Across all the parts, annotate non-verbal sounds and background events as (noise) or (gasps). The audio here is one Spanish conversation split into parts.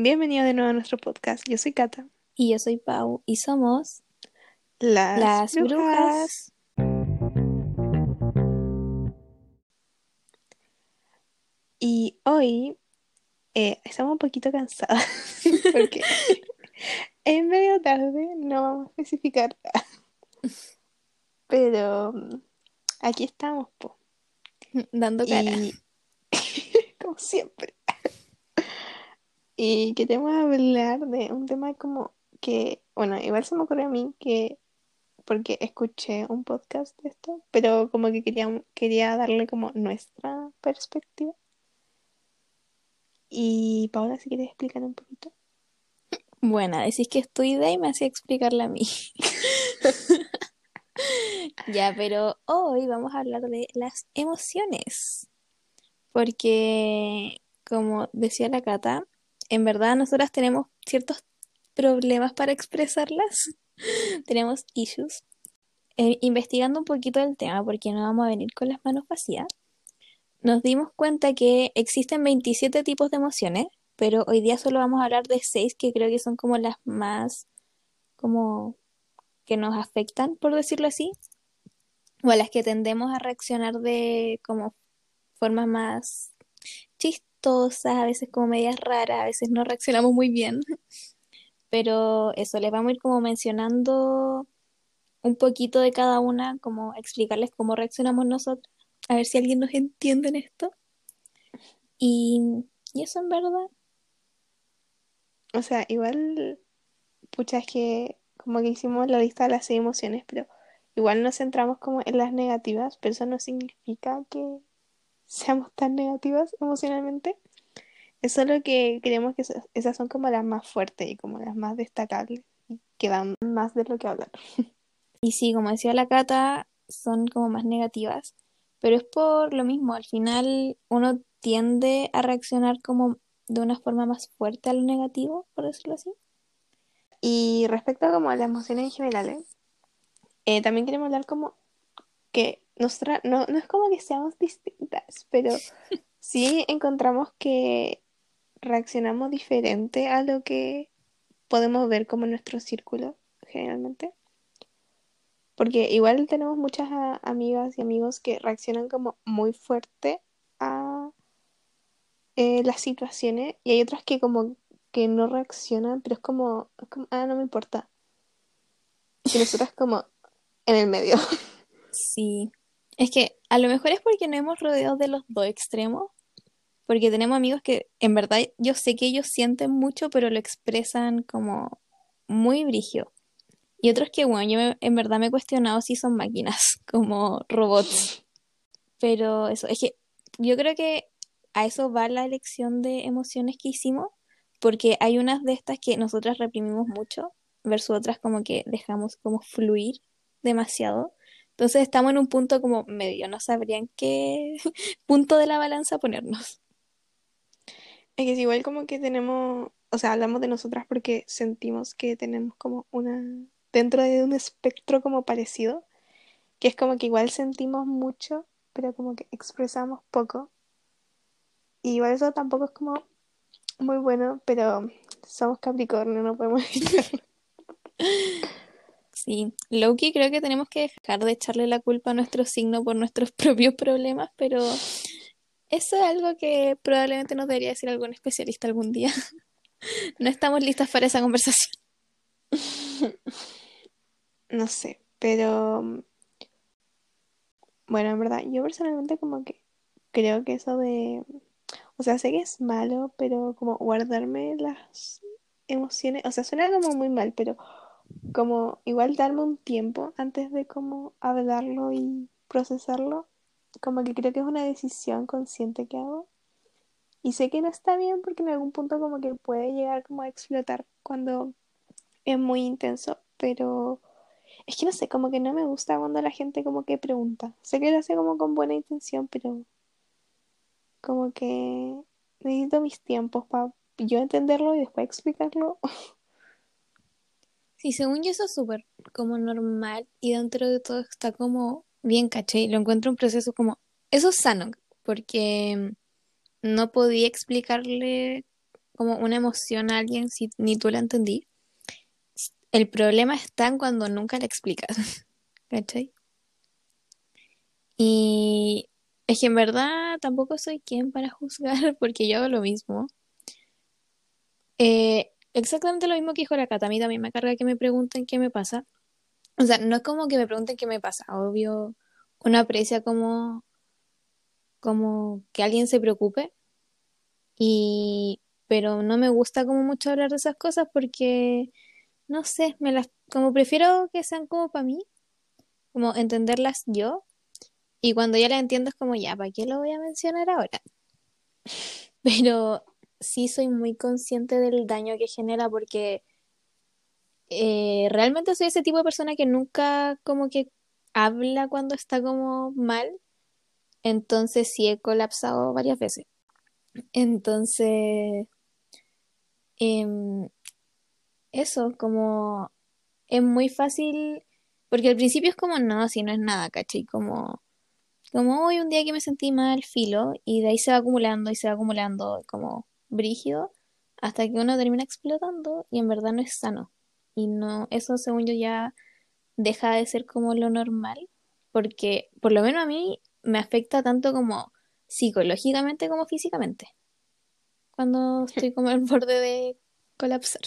Bienvenido de nuevo a nuestro podcast. Yo soy Cata. Y yo soy Pau y somos Las, las brujas. brujas. Y hoy eh, estamos un poquito cansadas (laughs) porque (laughs) es medio tarde, no vamos a especificar. Pero aquí estamos, po. Dando cara. Y (laughs) como siempre. Y queremos hablar de un tema como que, bueno, igual se me ocurrió a mí que, porque escuché un podcast de esto, pero como que quería, quería darle como nuestra perspectiva. Y Paola, si quieres explicar un poquito. Bueno, decís que es tu idea y me hacía explicarla a mí. (laughs) Ya, pero hoy vamos a hablar de las emociones. Porque, como decía la Cata, en verdad nosotras tenemos ciertos problemas para expresarlas. (laughs) Tenemos issues. Eh, investigando un poquito el tema, porque no vamos a venir con las manos vacías, nos dimos cuenta que existen 27 tipos de emociones, pero hoy día solo vamos a hablar de 6 que creo que son como las más, como que nos afectan, por decirlo así, o a las que tendemos a reaccionar de como formas más a veces como medias raras, a veces no reaccionamos muy bien. Pero eso, les vamos a ir como mencionando un poquito de cada una, como explicarles cómo reaccionamos nosotros, a ver si alguien nos entiende en esto. Y, y eso en verdad. O sea, igual, pucha, es que como que hicimos la lista de las seis emociones, pero igual nos centramos como en las negativas, pero eso no significa que seamos tan negativas emocionalmente. Es solo que creemos que esas, son como las más fuertes y como las más destacables, y que dan más de lo que hablar. (laughs) Y sí, como decía la Cata, son como más negativas, pero es por lo mismo, al final uno tiende a reaccionar como de una forma más fuerte a lo negativo, por decirlo así. Y respecto a como a las emociones en general, ¿eh? Eh, también queremos hablar como que nosotras, no, no es como que seamos distintas, pero (laughs) sí encontramos que reaccionamos diferente a lo que podemos ver como en nuestro círculo generalmente. Porque igual tenemos muchas a- amigas y amigos que reaccionan como muy fuerte a eh, las situaciones y hay otras que como que no reaccionan, pero es como, es como, ah, no me importa. Y nosotras como en el medio. Sí, es que a lo mejor es porque nos hemos rodeado de los dos extremos, porque tenemos amigos que en verdad yo sé que ellos sienten mucho, pero lo expresan como muy brigio. Y otros que, bueno, yo me- en verdad me he cuestionado si son máquinas, (laughs) como robots. Pero eso, es que yo creo que a eso va la elección de emociones que hicimos, porque hay unas de estas que nosotras reprimimos mucho, versus otras como que dejamos como fluir demasiado. Entonces estamos en un punto como medio, no sabrían qué (laughs) punto de la balanza ponernos. Es que es igual como que tenemos, o sea, hablamos de nosotras porque sentimos que tenemos como una, dentro de un espectro como parecido, que es como que igual sentimos mucho, pero como que expresamos poco. Y igual eso tampoco es como muy bueno, pero somos Capricornio, no podemos (laughs) evitarlo. (laughs) Sí, Loki, creo que tenemos que dejar de echarle la culpa a nuestro signo por nuestros (laughs) propios problemas, pero eso es algo que probablemente nos debería decir algún especialista algún día. (laughs) No estamos listas para esa conversación. (laughs) No sé, pero bueno, en verdad, yo personalmente como que creo que eso de, o sea, sé que es malo, pero como guardarme las emociones, o sea, suena como muy mal, pero como igual darme un tiempo antes de como hablarlo y procesarlo, como que creo que es una decisión consciente que hago. Y sé que no está bien porque en algún punto como que puede llegar como a explotar cuando es muy intenso, pero es que no sé, como que no me gusta cuando la gente como que pregunta. Sé que lo hace como con buena intención, pero como que necesito mis tiempos para yo entenderlo y después explicarlo. (laughs) Sí, según yo eso es súper como normal y dentro de todo está como bien, caché. Lo encuentro un proceso como, eso es sano, porque no podía explicarle como una emoción a alguien si ni tú la entendí. El problema está en cuando nunca la explicas. (laughs) ¿Cachai? Y es que en verdad tampoco soy quien para juzgar (laughs) porque yo hago lo mismo. Eh, exactamente lo mismo que dijo la Cata. A mí también me carga que me pregunten qué me pasa. O sea, no es como que me pregunten qué me pasa. Obvio, uno aprecia como, como que alguien se preocupe. Y, pero no me gusta como mucho hablar de esas cosas porque, no sé, me las, como prefiero que sean como para mí, como entenderlas yo. Y cuando ya las entiendo es como, ya, ¿para qué lo voy a mencionar ahora? (laughs) Pero sí soy muy consciente del daño que genera porque eh, realmente soy ese tipo de persona que nunca como que habla cuando está como mal. Entonces sí he colapsado varias veces. Entonces, em, eso, como es muy fácil, porque al principio es como, no, si no es nada, ¿cachai? Como, como hoy un día que me sentí mal, filo, y de ahí se va acumulando y se va acumulando como brígido, hasta que uno termina explotando y en verdad no es sano. Y no, eso según yo ya deja de ser como lo normal, porque por lo menos a mí me afecta tanto como psicológicamente como físicamente, cuando estoy como al borde de colapsar.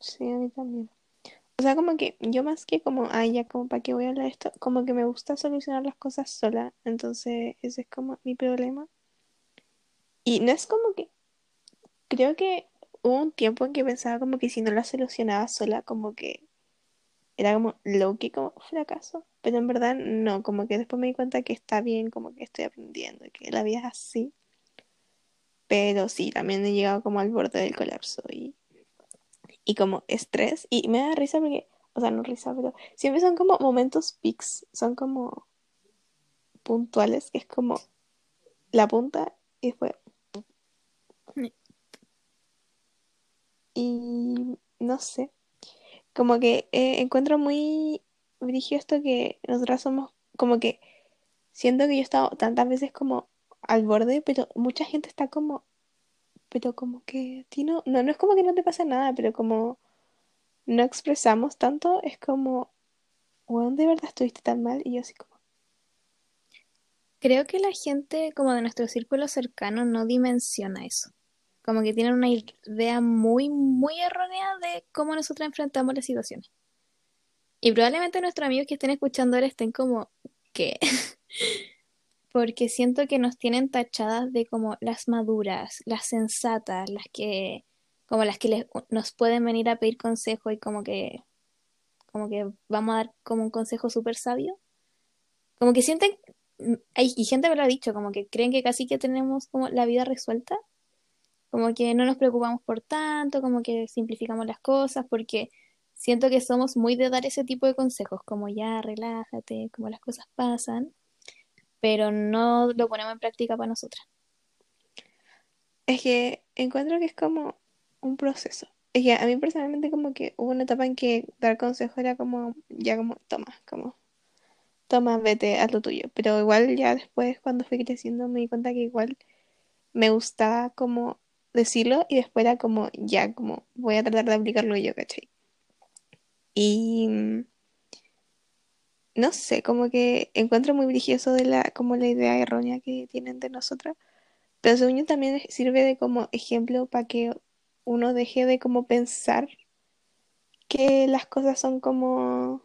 Sí, a mí también. O sea, como que yo más que como, ay, ya como para qué voy a hablar de esto, como que me gusta solucionar las cosas sola, entonces ese es como mi problema. Y no es como que, creo que hubo un tiempo en que pensaba como que si no la solucionaba sola, como que era como low que como fracaso, pero en verdad no, como que después me di cuenta que está bien, como que estoy aprendiendo, que la vida es así. Pero sí, también he llegado como al borde del colapso y, y como estrés. Y me da risa porque, o sea, no risa, pero siempre son como momentos peaks, son como puntuales, es como la punta y después. Y no sé, como que eh, encuentro muy brígido esto que nosotras somos, como que siento que yo he estado tantas veces como al borde, pero mucha gente está como, pero como que a ti no, no, no es como que no te pasa nada, pero como no expresamos tanto, es como, weón, de verdad estuviste tan mal, y yo así como, Creo que la gente como de nuestro círculo cercano no dimensiona eso. Como que tienen una idea muy, muy errónea de cómo nosotros enfrentamos las situaciones. Y probablemente nuestros amigos que estén escuchando ahora estén como, ¿qué? (laughs) Porque siento que nos tienen tachadas de como las maduras, las sensatas, las que, como las que les, nos pueden venir a pedir consejo y como que, como que vamos a dar como un consejo súper sabio. Como que sienten, hay, y gente me lo ha dicho, como que creen que casi que tenemos como la vida resuelta como que no nos preocupamos por tanto, como que simplificamos las cosas, porque siento que somos muy de dar ese tipo de consejos, como ya relájate, como las cosas pasan, pero no lo ponemos en práctica para nosotras. es que encuentro que es como un proceso. Es que a mí personalmente como que hubo una etapa en que dar consejo era como, ya como, toma, como, toma, vete, haz lo tuyo. Pero igual ya después cuando fui creciendo me di cuenta que igual me gustaba como decirlo y después era como, ya, como voy a tratar de aplicarlo yo, ¿cachai? Y mm, no sé, como que encuentro muy brilloso de la, como la idea errónea que tienen de nosotras, pero según yo también sirve de como ejemplo para que uno deje de como pensar que las cosas son como,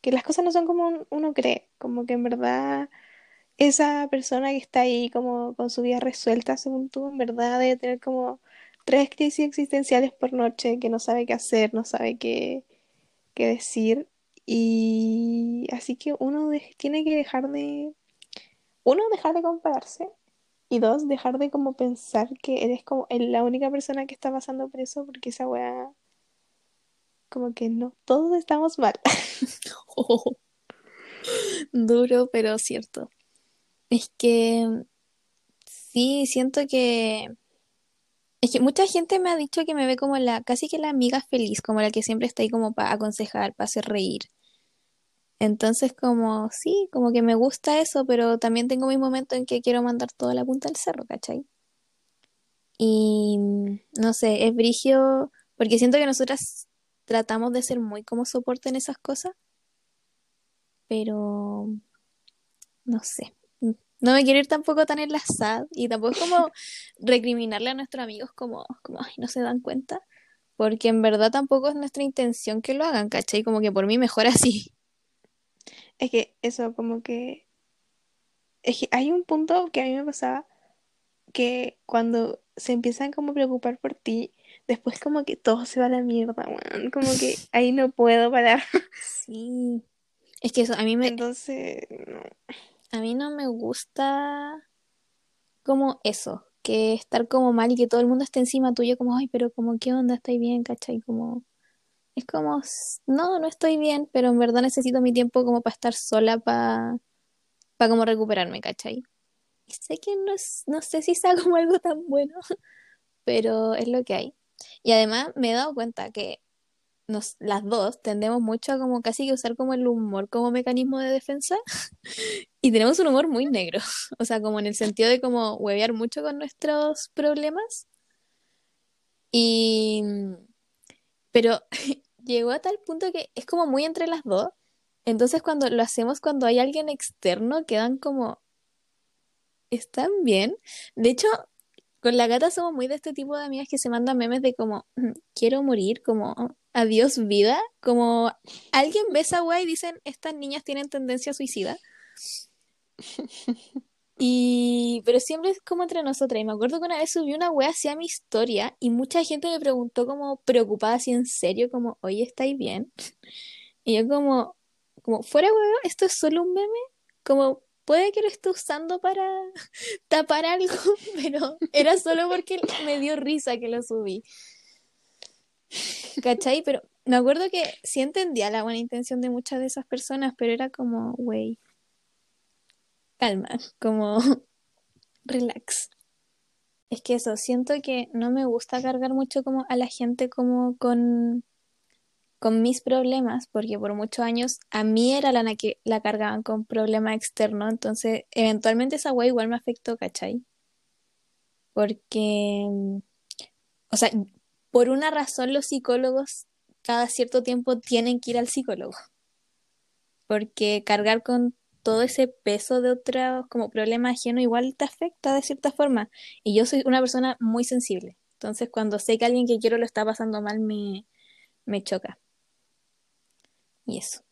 que las cosas no son como uno cree, como que en verdad esa persona que está ahí como con su vida resuelta, según tú, en verdad debe tener como tres crisis existenciales por noche, que no sabe qué hacer, no sabe qué, qué decir. Y así que uno tiene que dejar de, uno, dejar de compararse. Y dos, dejar de como pensar que eres como la única persona que está pasando por eso, porque esa weá, como que no, todos estamos mal. (laughs) Duro, pero cierto. Es que sí, siento que es que mucha gente me ha dicho que me ve como la casi que la amiga feliz, como la que siempre está ahí como para aconsejar, para hacer reír. Entonces como sí, como que me gusta eso, pero también tengo mis momentos en que quiero mandar toda la punta al cerro, ¿cachai? Y no sé, es brigio, porque siento que nosotras tratamos de ser muy como soporte en esas cosas, pero no sé. No me quiero ir tampoco tan en la sad y tampoco es como (laughs) recriminarle a nuestros amigos como, como, ay, no se dan cuenta, porque en verdad tampoco es nuestra intención que lo hagan, ¿cachai? Como que por mí mejor así. Es que eso, como que. Es que hay un punto que a mí me pasaba que cuando se empiezan como a preocupar por ti, después como que todo se va a la mierda, weón. Como que (laughs) ahí no puedo parar. Sí. Es que eso, a mí me, Entonces, no. A mí no me gusta como eso, que estar como mal y que todo el mundo esté encima tuyo como, ay, pero como, ¿qué onda? ¿Estoy bien? ¿Cachai? Como, es como, "S- no, no estoy bien, pero en verdad necesito mi tiempo como para estar sola, para para como recuperarme, ¿cachai? Y sé que no, es- no sé si sea como algo tan bueno, (laughs) pero es lo que hay. Y además me he dado cuenta que nos, las dos tendemos mucho a como casi que usar como el humor como mecanismo de defensa (laughs) y tenemos un humor muy negro, (laughs) o sea, como en el sentido de como huevear mucho con nuestros problemas y pero (laughs) llegó a tal punto que es como muy entre las dos, entonces cuando lo hacemos cuando hay alguien externo quedan como están bien. De hecho, con la gata somos muy de este tipo de amigas que se mandan memes de como, "Mm, quiero morir, como, adiós vida, como alguien ve esa wea y dicen, estas niñas tienen tendencia suicida. (laughs) Y, pero siempre es como entre nosotras. Y me acuerdo que una vez subí una wea hacia mi historia y mucha gente me preguntó como preocupada, así en serio, como, oye, ¿estáis bien? Y yo como, como, fuera huevo, esto es solo un meme, como, puede que lo esté usando para (laughs) tapar algo, (laughs) pero era solo porque me dio risa que lo subí. ¿Cachai? Pero me acuerdo que sí entendía la buena intención de muchas de esas personas, pero era como, wey, calma, como, (laughs) relax. Es que eso, siento que no me gusta cargar mucho como a la gente como con, con mis problemas, porque por muchos años a mí era la que la cargaban con problemas externos, entonces eventualmente esa wea igual me afectó, ¿cachai? Porque, o sea, por una razón los psicólogos cada cierto tiempo tienen que ir al psicólogo, porque cargar con todo ese peso de otros como problema ajeno igual te afecta de cierta forma. Y yo soy una persona muy sensible, entonces cuando sé que alguien que quiero lo está pasando mal me, me choca. Y eso.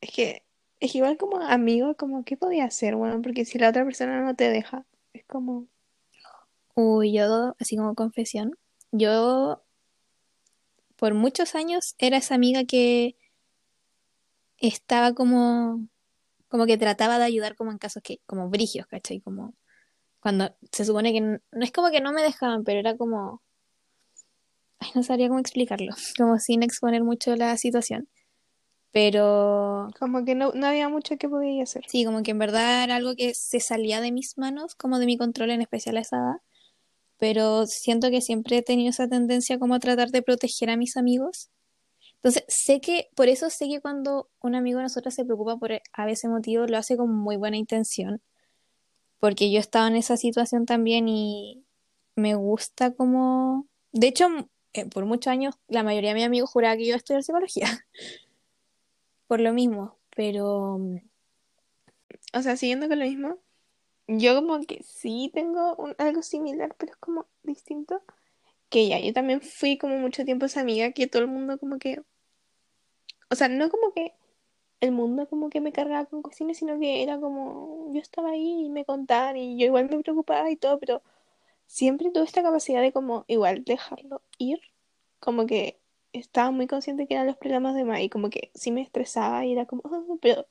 Es que, es igual como amigo, como, ¿qué podía hacer, weón? Porque si la otra persona no te deja, es como, Uy, yo, así como confesión, yo por muchos años era esa amiga que estaba como, como que trataba de ayudar como en casos que, como brigios, ¿cachai? Como cuando se supone que no es como que no me dejaban, pero era como, ay, no sabría cómo explicarlo, (laughs) como sin exponer mucho la situación. Pero como que no, no había mucho que podía hacer. sí, como que en verdad era algo que se salía de mis manos, como de mi control, en especial a esa edad. Pero siento que siempre he tenido esa tendencia como a tratar de proteger a mis amigos. Entonces, sé que, por eso sé que cuando un amigo de nosotros se preocupa por a ese motivo, lo hace con muy buena intención. Porque yo estaba en esa situación también y me gusta como... De hecho, eh, por muchos años, la mayoría de mis amigos juraba que yo iba a estudiar psicología. (laughs) Por lo mismo. Pero... O sea, siguiendo con lo mismo, yo como que sí tengo un- algo similar, pero es como distinto. Que ya, yo también fui como mucho tiempo esa amiga que todo el mundo como que, o sea, no como que el mundo como que me cargaba con cuestiones, sino que era como, yo estaba ahí y me contaban y yo igual me preocupaba y todo, pero siempre tuve esta capacidad de como igual dejarlo ir, como que estaba muy consciente que eran los problemas de Mai, como que sí me estresaba y era como, (laughs) pero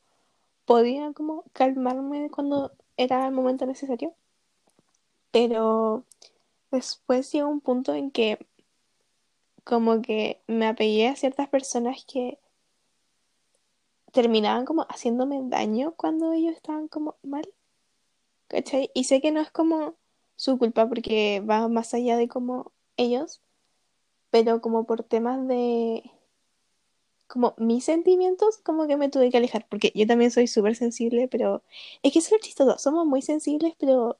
podía como calmarme cuando era el momento necesario, pero después llegó un punto en que como que me apegué a ciertas personas que terminaban como haciéndome daño cuando ellos estaban como mal, ¿cachai? Y sé que no es como su culpa porque va más allá de como ellos, pero como por temas de como mis sentimientos, como que me tuve que alejar, porque yo también soy súper sensible, pero es que es lo chistoso, somos muy sensibles, pero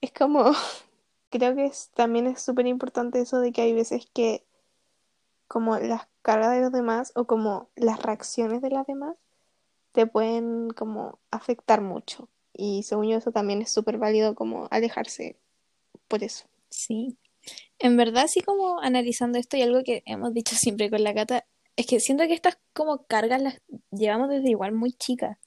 es como (laughs) creo que es, también es súper importante eso de que hay veces que como las cargas de los demás o como las reacciones de las demás te pueden como afectar mucho. Y según yo eso también es súper válido como alejarse por eso. Sí. En verdad, sí como analizando esto y algo que hemos dicho siempre con la Cata, es que siento que estas como cargas las llevamos desde igual muy chicas.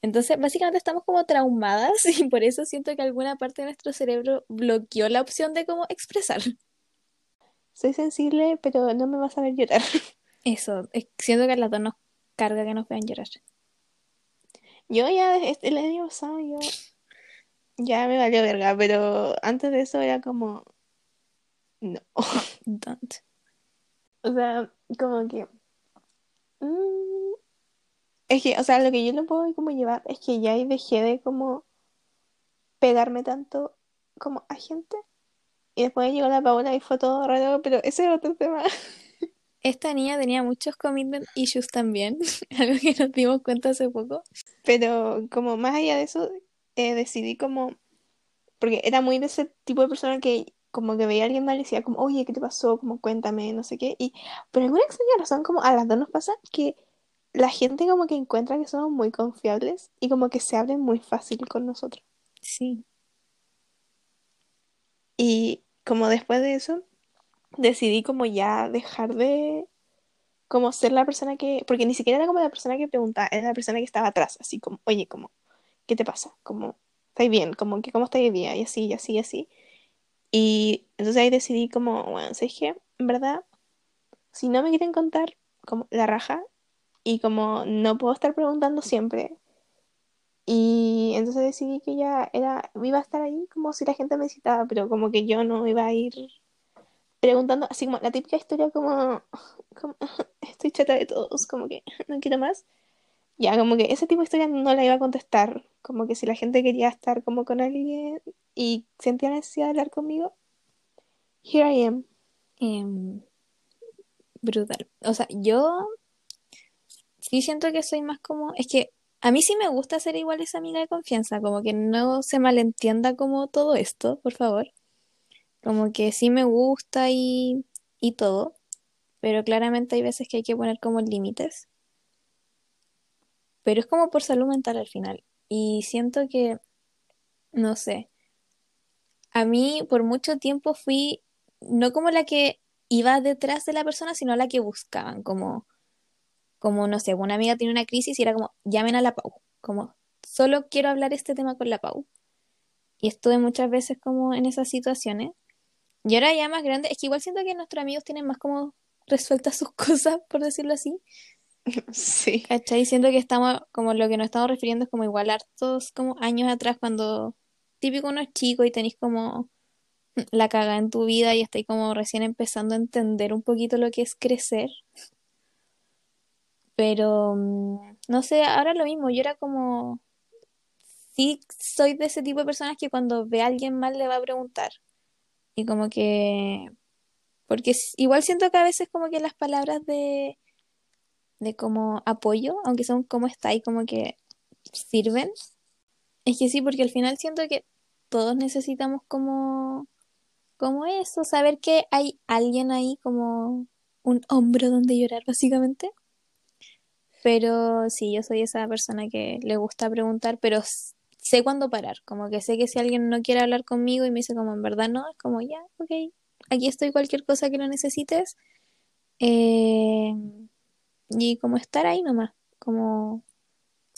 Entonces, básicamente estamos como traumadas (laughs) y por eso siento que alguna parte de nuestro cerebro bloqueó la opción de cómo expresar. Soy sensible, pero no me vas a ver llorar. (laughs) Eso, es- siento que a las dos nos carga que nos vean llorar. Yo ya este- el año pasado yo ya me valió verga, pero antes de eso era como no. Don't. O sea, como que mm, es que, o sea, lo que yo no puedo como llevar es que ya dejé de como pegarme tanto como a gente. Y después llegó la Paola y fue todo raro, pero ese es otro tema. (laughs) Esta niña tenía muchos commitment issues también, (laughs) algo que nos dimos cuenta hace poco. Pero como más allá de eso, eh, decidí como, porque era muy de ese tipo de persona que como que veía a alguien mal y decía como, oye, ¿qué te pasó? Como cuéntame, no sé qué. Y por alguna extraña razón, como a las dos nos pasa que la gente como que encuentra que somos muy confiables y como que se abren muy fácil con nosotros. Sí, Y como después de eso, decidí como ya dejar de como ser la persona que, porque ni siquiera era como la persona que preguntaba, era la persona que estaba atrás, así como, oye, como, ¿qué te pasa? Como, ¿estáis bien? Como que, ¿cómo estáis día? Y así, y así, y así. Y entonces ahí decidí como, bueno, ¿sabes qué? En verdad, si no me quieren contar como la raja y como no puedo estar preguntando siempre. Y entonces decidí que ya era, iba a estar ahí como si la gente me citaba, pero como que yo no iba a ir preguntando, así como la típica historia como, como (laughs) estoy chata de todos, como que (laughs) no quiero más. Ya, como que ese tipo de historia no la iba a contestar, como que si la gente quería estar como con alguien y sentía necesidad de hablar conmigo, here I am. em, brutal. O sea, yo sí siento que soy más como, es que a mí sí me gusta ser igual esa amiga de confianza, como que no se malentienda como todo esto, por favor. Como que sí me gusta y, y todo, pero claramente hay veces que hay que poner como límites. Pero es como por salud mental al final. Y siento que, no sé, a mí por mucho tiempo fui no como la que iba detrás de la persona, sino la que buscaban, como, como no sé, una amiga tiene una crisis y era como, llamen a la Pau, como, solo quiero hablar este tema con la Pau. Y estuve muchas veces como en esas situaciones. Y ahora ya más grande, es que igual siento que nuestros amigos tienen más como resueltas sus (laughs) cosas, por decirlo así. (laughs) Sí. ¿Cachai? Siento que estamos, como lo que nos estamos refiriendo es como igual hartos como años atrás cuando típico uno es chico y tenéis como (laughs) la caga en tu vida y estáis como recién empezando a entender un poquito lo que es crecer. Pero mm, no sé, ahora lo mismo, yo era como, sí soy de ese tipo de personas que cuando ve a alguien mal le va a preguntar. Y como que, porque igual siento que a veces como que las palabras de, de como apoyo, aunque son como está y como que sirven. Es que sí, porque al final siento que todos necesitamos como, como eso, saber que hay alguien ahí como un hombro donde llorar, básicamente. Pero sí, yo soy esa persona que le gusta preguntar, pero sé cuándo parar. Como que sé que si alguien no quiere hablar conmigo y me dice como en verdad no, es como ya, ok, aquí estoy cualquier cosa que lo necesites. Eh, y como estar ahí nomás, como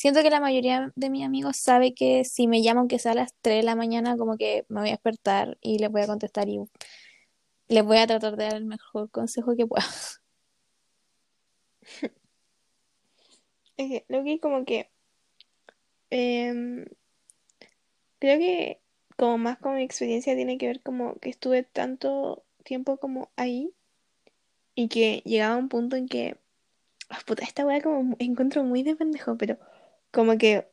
siento que la mayoría de mis amigos sabe que si me llaman aunque sea a las 3 de la mañana, como que me voy a despertar y les voy a contestar y les voy a tratar de dar el mejor consejo que pueda. (laughs) Que lo que como que em, creo que como más con mi experiencia tiene que ver como que estuve tanto tiempo como ahí y que llegaba un punto en que, ah, esta weá como encuentro muy de pendejo, pero como que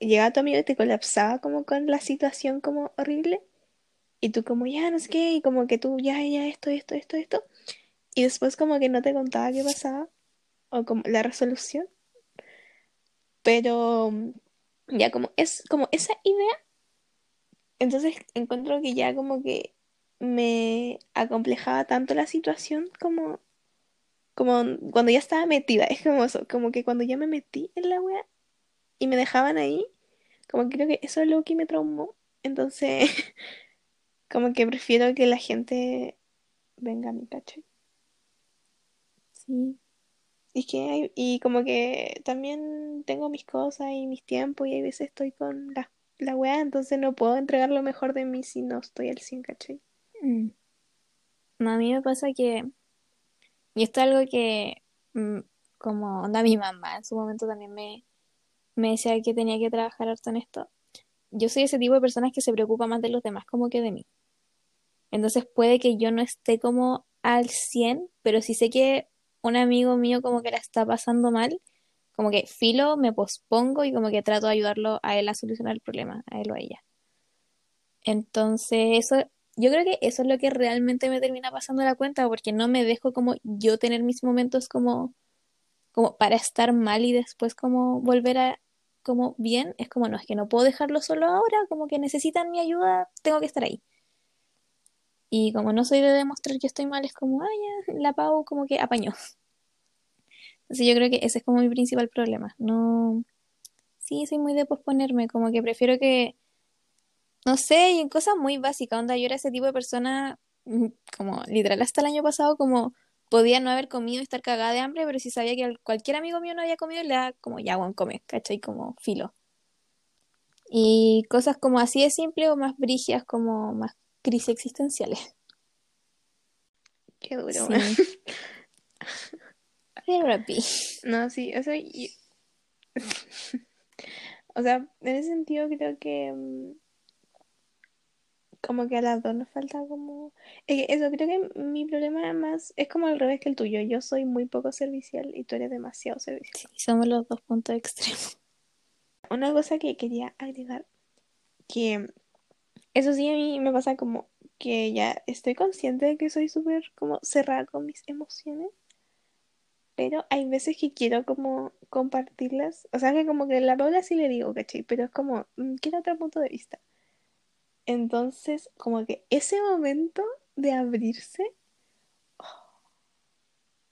llegaba tu amigo y te colapsaba como con la situación como horrible. Y tú como ya no sé qué y como que tú ya, ya esto, esto, esto, esto y después como que no te contaba qué pasaba o como la resolución, pero ya como es como esa idea, entonces encuentro que ya como que me acomplejaba tanto la situación como, como cuando ya estaba metida. Es como eso, como que cuando ya me metí en la wea y me dejaban ahí, como que creo que eso es lo que me traumó. Entonces, (laughs) como que prefiero que la gente venga a mi caché. Sí. Y que hay- y como que también tengo mis cosas y mis tiempos y a veces estoy con la, la weá, entonces no puedo entregar lo mejor de mí si no estoy al 100, ¿cachai? Mm. No, a mí me pasa que, y esto es algo que, mm, como onda mi mamá, en su momento también me, me decía que tenía que trabajar harto en esto. Yo soy ese tipo de personas que se preocupa más de los demás como que de mí. Entonces puede que yo no esté como al 100, pero si sé que un amigo mío como que la está pasando mal, como que filo, me pospongo y como que trato de ayudarlo a él a solucionar el problema, a él o a ella. Entonces, eso, yo creo que eso es lo que realmente me termina pasando la cuenta, porque no me dejo como yo tener mis momentos como, como para estar mal y después como volver a como bien, es como no, es que no puedo dejarlo solo ahora, como que necesitan mi ayuda, tengo que estar ahí. Y como no soy de demostrar que estoy mal, es como, ah, ya, la Pau como que apañó. Entonces yo creo que ese es como mi principal problema. No, sí, soy muy de posponerme, como que prefiero que no sé, y en cosas muy básicas, onda, yo era ese tipo de persona, mm, como literal hasta el año pasado, como podía no haber comido y estar cagada de hambre, pero si sabía que al- cualquier amigo mío no había comido, le daba como, ya, bueno, come, ¿cachai? Como filo. Y cosas como así de simple o más brígidas, como más crisis existenciales. Qué duro, Sí. (laughs) Therapy. No, sí, o sea, (laughs) o sea, en ese sentido creo que mm, como que a las dos nos falta como... es que eso, creo que mi problema más es como al revés que el tuyo. Yo soy muy poco servicial y tú eres demasiado servicial. Sí, somos los dos puntos extremos. (laughs) Una cosa que quería agregar, que eso sí a mí me pasa como que ya estoy consciente de que soy súper como cerrada con mis emociones, pero hay veces que quiero como compartirlas, o sea que como que a la Paula sí le digo, ¿cachai? Pero es como, mm, quiero otro punto de vista. Entonces, como que ese momento de abrirse,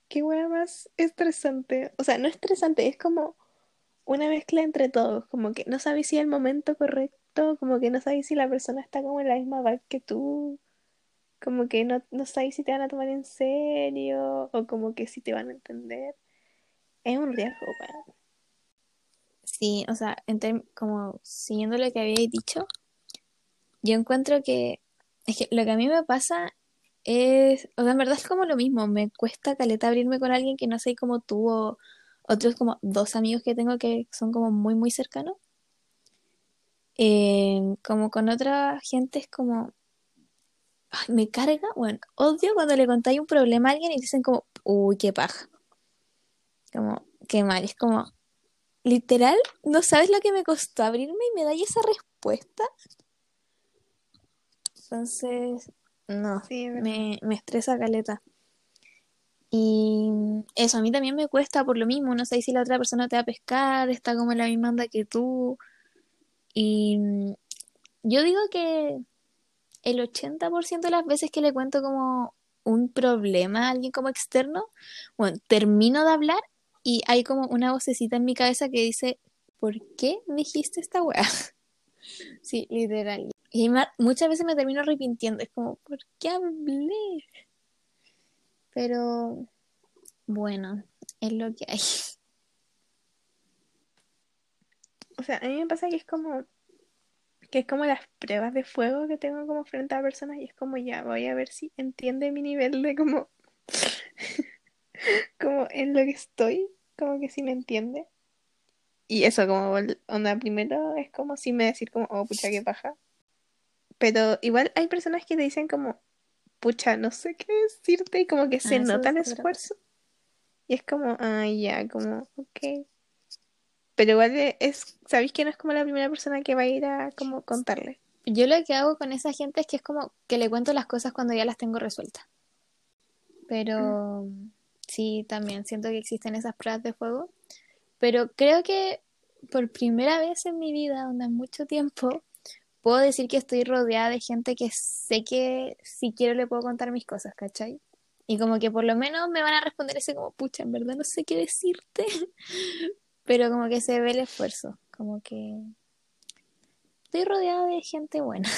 qué hueá más estresante. O sea, no estresante, es como una mezcla entre todos, como que no sabes si es el momento correcto, como que no sabes si la persona está como en la misma vibe que tú, como que no, no sabes si te van a tomar en serio o como que si te van a entender. Es un riesgo, weón. Sí, o sea, como siguiendo lo que habéis dicho, yo encuentro que lo que a mí me pasa es, o sea, en verdad es como lo mismo, me cuesta caleta abrirme con alguien que no sé como tú o otros como dos amigos que tengo que son como muy muy cercanos. Eh, como con otra gente es como, ay, me carga, bueno, odio cuando le contáis un problema a alguien y dicen como, uy, qué paja, como, qué mal, es como, literal, no sabes lo que me costó abrirme y me dais esa respuesta. Entonces, no, Sí, me, me estresa caleta. Y eso a mí también me cuesta por lo mismo, no sé si la otra persona te va a pescar, está como en la misma onda que tú. Y yo digo que el 80% de las veces que le cuento como un problema a alguien como externo, bueno, termino de hablar y hay como una vocecita en mi cabeza que dice, ¿por qué dijiste esta weá? (laughs) Sí, literal. Y muchas veces me termino arrepintiendo, es como, ¿por qué hablé? Pero bueno, es lo que hay. O sea, a mí me pasa que es como que es como las pruebas de fuego que tengo como frente a personas y es como ya, voy a ver si entiende mi nivel de como (laughs) como en lo que estoy, como que si me entiende. Y eso como onda primero es como si me decir como, oh, pucha, qué paja. Pero igual hay personas que te dicen como, pucha, no sé qué decirte y como que se Ah, nota el esfuerzo. Y es como, ah, ya, como, ok. Pero igual e- es, sabéis que no es como la primera persona que va a ir a como contarle. Yo lo que hago con esa gente es que es como que le cuento las cosas cuando ya las tengo resueltas. Pero sí, también siento que existen esas pruebas de fuego. Pero creo que por primera vez en mi vida, onda, mucho tiempo, puedo decir que estoy rodeada de gente que sé que si quiero le puedo contar mis cosas, ¿cachai? Y como que por lo menos me van a responder ese como, pucha, en verdad no sé qué decirte, (laughs) pero como que se ve el esfuerzo, como que estoy rodeada de gente buena.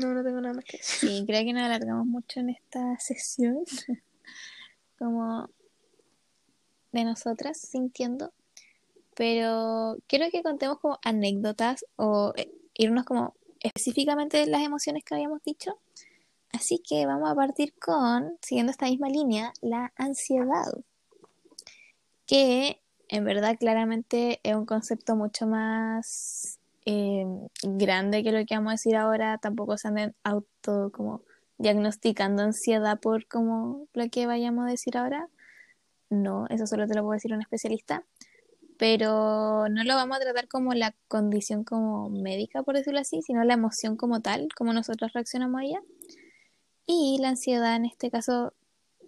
No, no tengo nada más que (laughs) decir. Sí, creo que nos alargamos mucho en esta sesión, (laughs) como de nosotras sintiendo, pero quiero que contemos como anécdotas o eh, irnos como específicamente de las emociones que habíamos dicho. Así que vamos a partir con, siguiendo esta misma línea, la ansiedad, que en verdad claramente es un concepto mucho más eh, grande que lo que vamos a decir ahora, tampoco se anden auto como diagnosticando ansiedad por como lo que vayamos a decir ahora. No, eso solo te lo puede decir un especialista. Pero no lo vamos a tratar como la condición como médica, por decirlo así, sino la emoción como tal, como nosotros reaccionamos a ella. Y la ansiedad en este caso,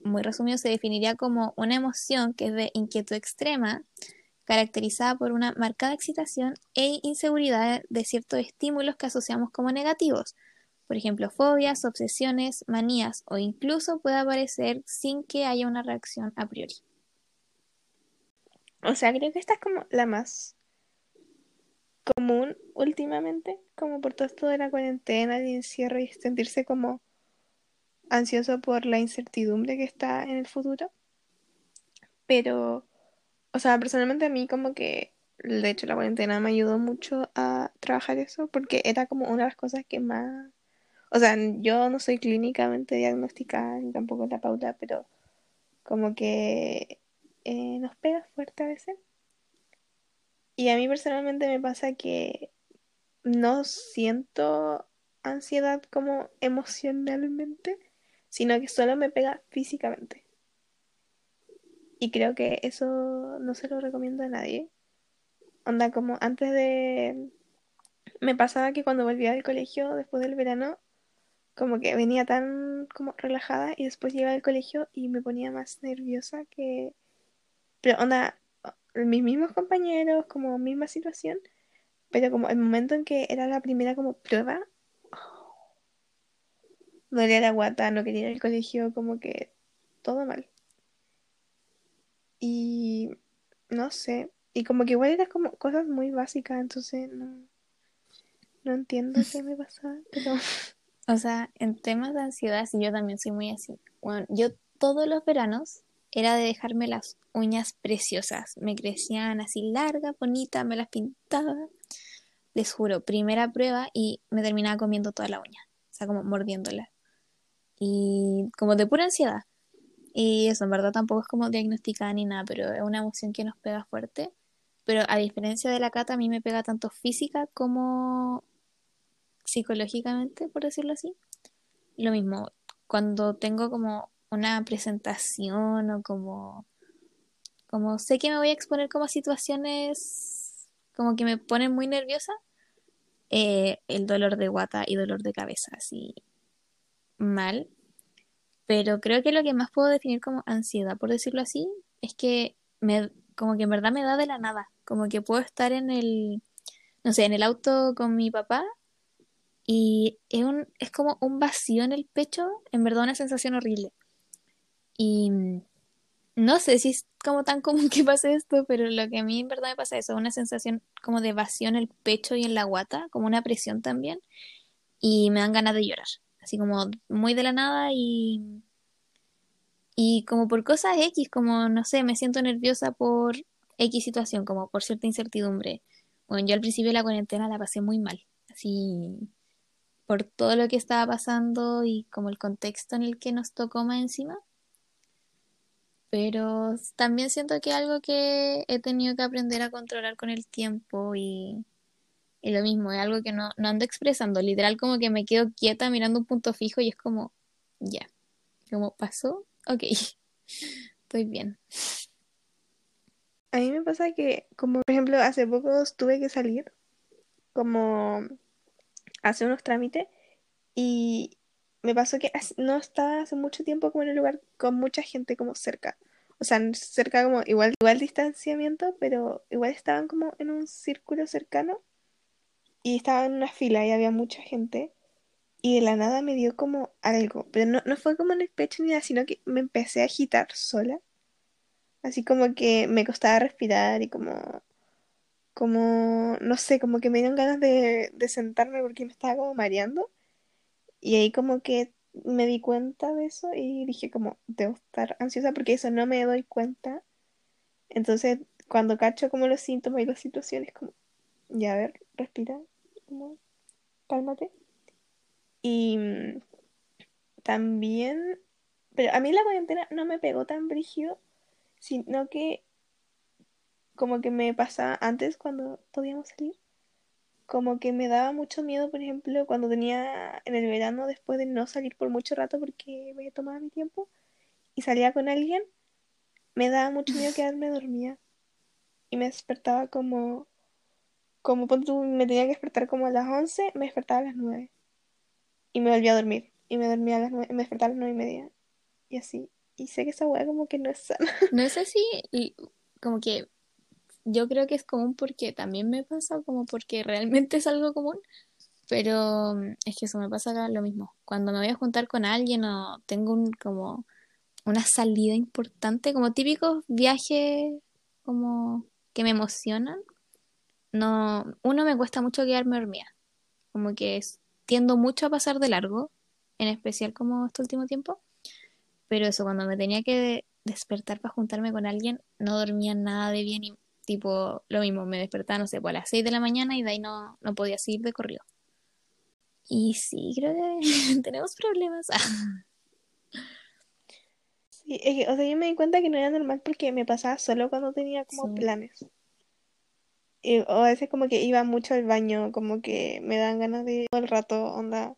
muy resumido, se definiría como una emoción que es de inquietud extrema, caracterizada por una marcada excitación e inseguridad de ciertos estímulos que asociamos como negativos. Por ejemplo, fobias, obsesiones, manías o incluso puede aparecer sin que haya una reacción a priori. O sea, creo que esta es como la más común últimamente, como por todo esto de la cuarentena, el encierro y sentirse como ansioso por la incertidumbre que está en el futuro. Pero, o sea, personalmente a mí como que, de hecho, la cuarentena me ayudó mucho a trabajar eso porque era como una de las cosas que más... O sea, yo no soy clínicamente diagnosticada ni tampoco la pauta, pero como que eh, nos pega fuerte a Y a mí personalmente me pasa que no siento ansiedad como emocionalmente, sino que solo me pega físicamente. Y creo que eso no se lo recomiendo a nadie. Onda, como antes de... Me pasaba que cuando volvía del colegio después del verano, como que venía tan como relajada y después llegaba al colegio y me ponía más nerviosa que pero onda, mis mismos compañeros, como misma situación, pero como el momento en que era la primera como prueba, no dolía la guata, no quería ir al colegio, como que todo mal. Y no sé, y como que igual eran como cosas muy básicas, entonces no, no entiendo qué me pasaba, pero... (laughs) O sea, en temas de ansiedad, sí, yo también soy muy así. Bueno, yo todos los veranos era de dejarme las uñas preciosas. Me crecían así largas, bonitas, me las pintaba. Les juro, primera prueba y me terminaba comiendo toda la uña. O sea, como mordiéndola. Y como de pura ansiedad. Y eso, en verdad tampoco es como diagnosticada ni nada, pero es una emoción que nos pega fuerte. Pero a diferencia de la cata, a mí me pega tanto física como psicológicamente, por decirlo así. Lo mismo, cuando tengo como una presentación o como, como sé que me voy a exponer como a situaciones como que me ponen muy nerviosa, eh, el dolor de guata y dolor de cabeza, así mal. Pero creo que lo que más puedo definir como ansiedad, por decirlo así, es que me, como que en verdad me da de la nada. Como que puedo estar en el, no sé, en el auto con mi papá y es, un, es como un vacío en el pecho, en verdad una sensación horrible. Y no sé si es como tan común (laughs) que pase esto, pero lo que a mí en verdad me pasa es eso, una sensación como de vacío en el pecho y en la guata, como una presión también, y me dan ganas de llorar, así como muy de la nada y, y como por cosas X, como no sé, me siento nerviosa por X situación, como por cierta incertidumbre. Bueno, yo al principio de la cuarentena la pasé muy mal, así por todo lo que estaba pasando y como el contexto en el que nos tocó más encima. Pero también siento que algo que he tenido que aprender a controlar con el tiempo y, lo mismo, es algo que no, no ando expresando. Literal como que me quedo quieta mirando un punto fijo y es como, ya, como pasó, ok, (laughs) estoy bien. A mí me pasa que, como por ejemplo, hace poco tuve que salir, como hacer unos trámites, y me pasó que no estaba hace mucho tiempo como en un lugar con mucha gente como cerca. O sea, cerca como igual, igual distanciamiento, pero igual estaban como en un círculo cercano. y estaba en una fila y había mucha gente y de la nada me dio como algo, pero no, no fue como en el pecho ni nada, sino que me empecé a agitar sola, así como que me costaba respirar y como, como, no sé, como que me dieron ganas de, de sentarme porque me estaba como mareando y ahí como que me di cuenta de eso y dije como, debo estar ansiosa porque eso no me doy cuenta, entonces cuando cacho como los síntomas y las situaciones como, ya a ver, respira, como, cálmate. Y mm, también, pero a mí la cuarentena no me pegó tan brígido, sino que como que me pasaba antes cuando podíamos salir, como que me daba mucho miedo, por ejemplo, cuando tenía en el verano, después de no salir por mucho rato porque me tomaba mi tiempo y salía con alguien, me daba mucho miedo (laughs) quedarme dormida y me despertaba como, como me tenía que despertar como a las 11, me despertaba a las 9 y me volvía a dormir y me dormía a las 9, me despertaba a las 9 y media y así. Y sé que esa weá como que no es sana. No es así, y como que yo creo que es común porque también me pasa, como porque realmente (laughs) es algo común, pero mm, es que eso me pasa acá lo mismo. Cuando me voy a juntar con alguien o tengo un como una salida importante, como típicos viajes como que me emocionan, no, uno me cuesta mucho quedarme dormida, como que es- tiendo mucho a pasar de largo, en especial como este último tiempo, pero eso, cuando me tenía que de- despertar para juntarme con alguien, no dormía nada de bien y tipo lo mismo, me despertaba, no sé, pues a las 6 de la mañana y de ahí no, no podía seguir de corrido. Y sí, creo que (laughs) tenemos problemas. Sí, es que, o sea, yo me di cuenta que no era normal porque me pasaba solo cuando tenía como Sí, planes. Y- o a veces como que iba mucho al baño, como que me dan ganas de ir todo el rato, onda.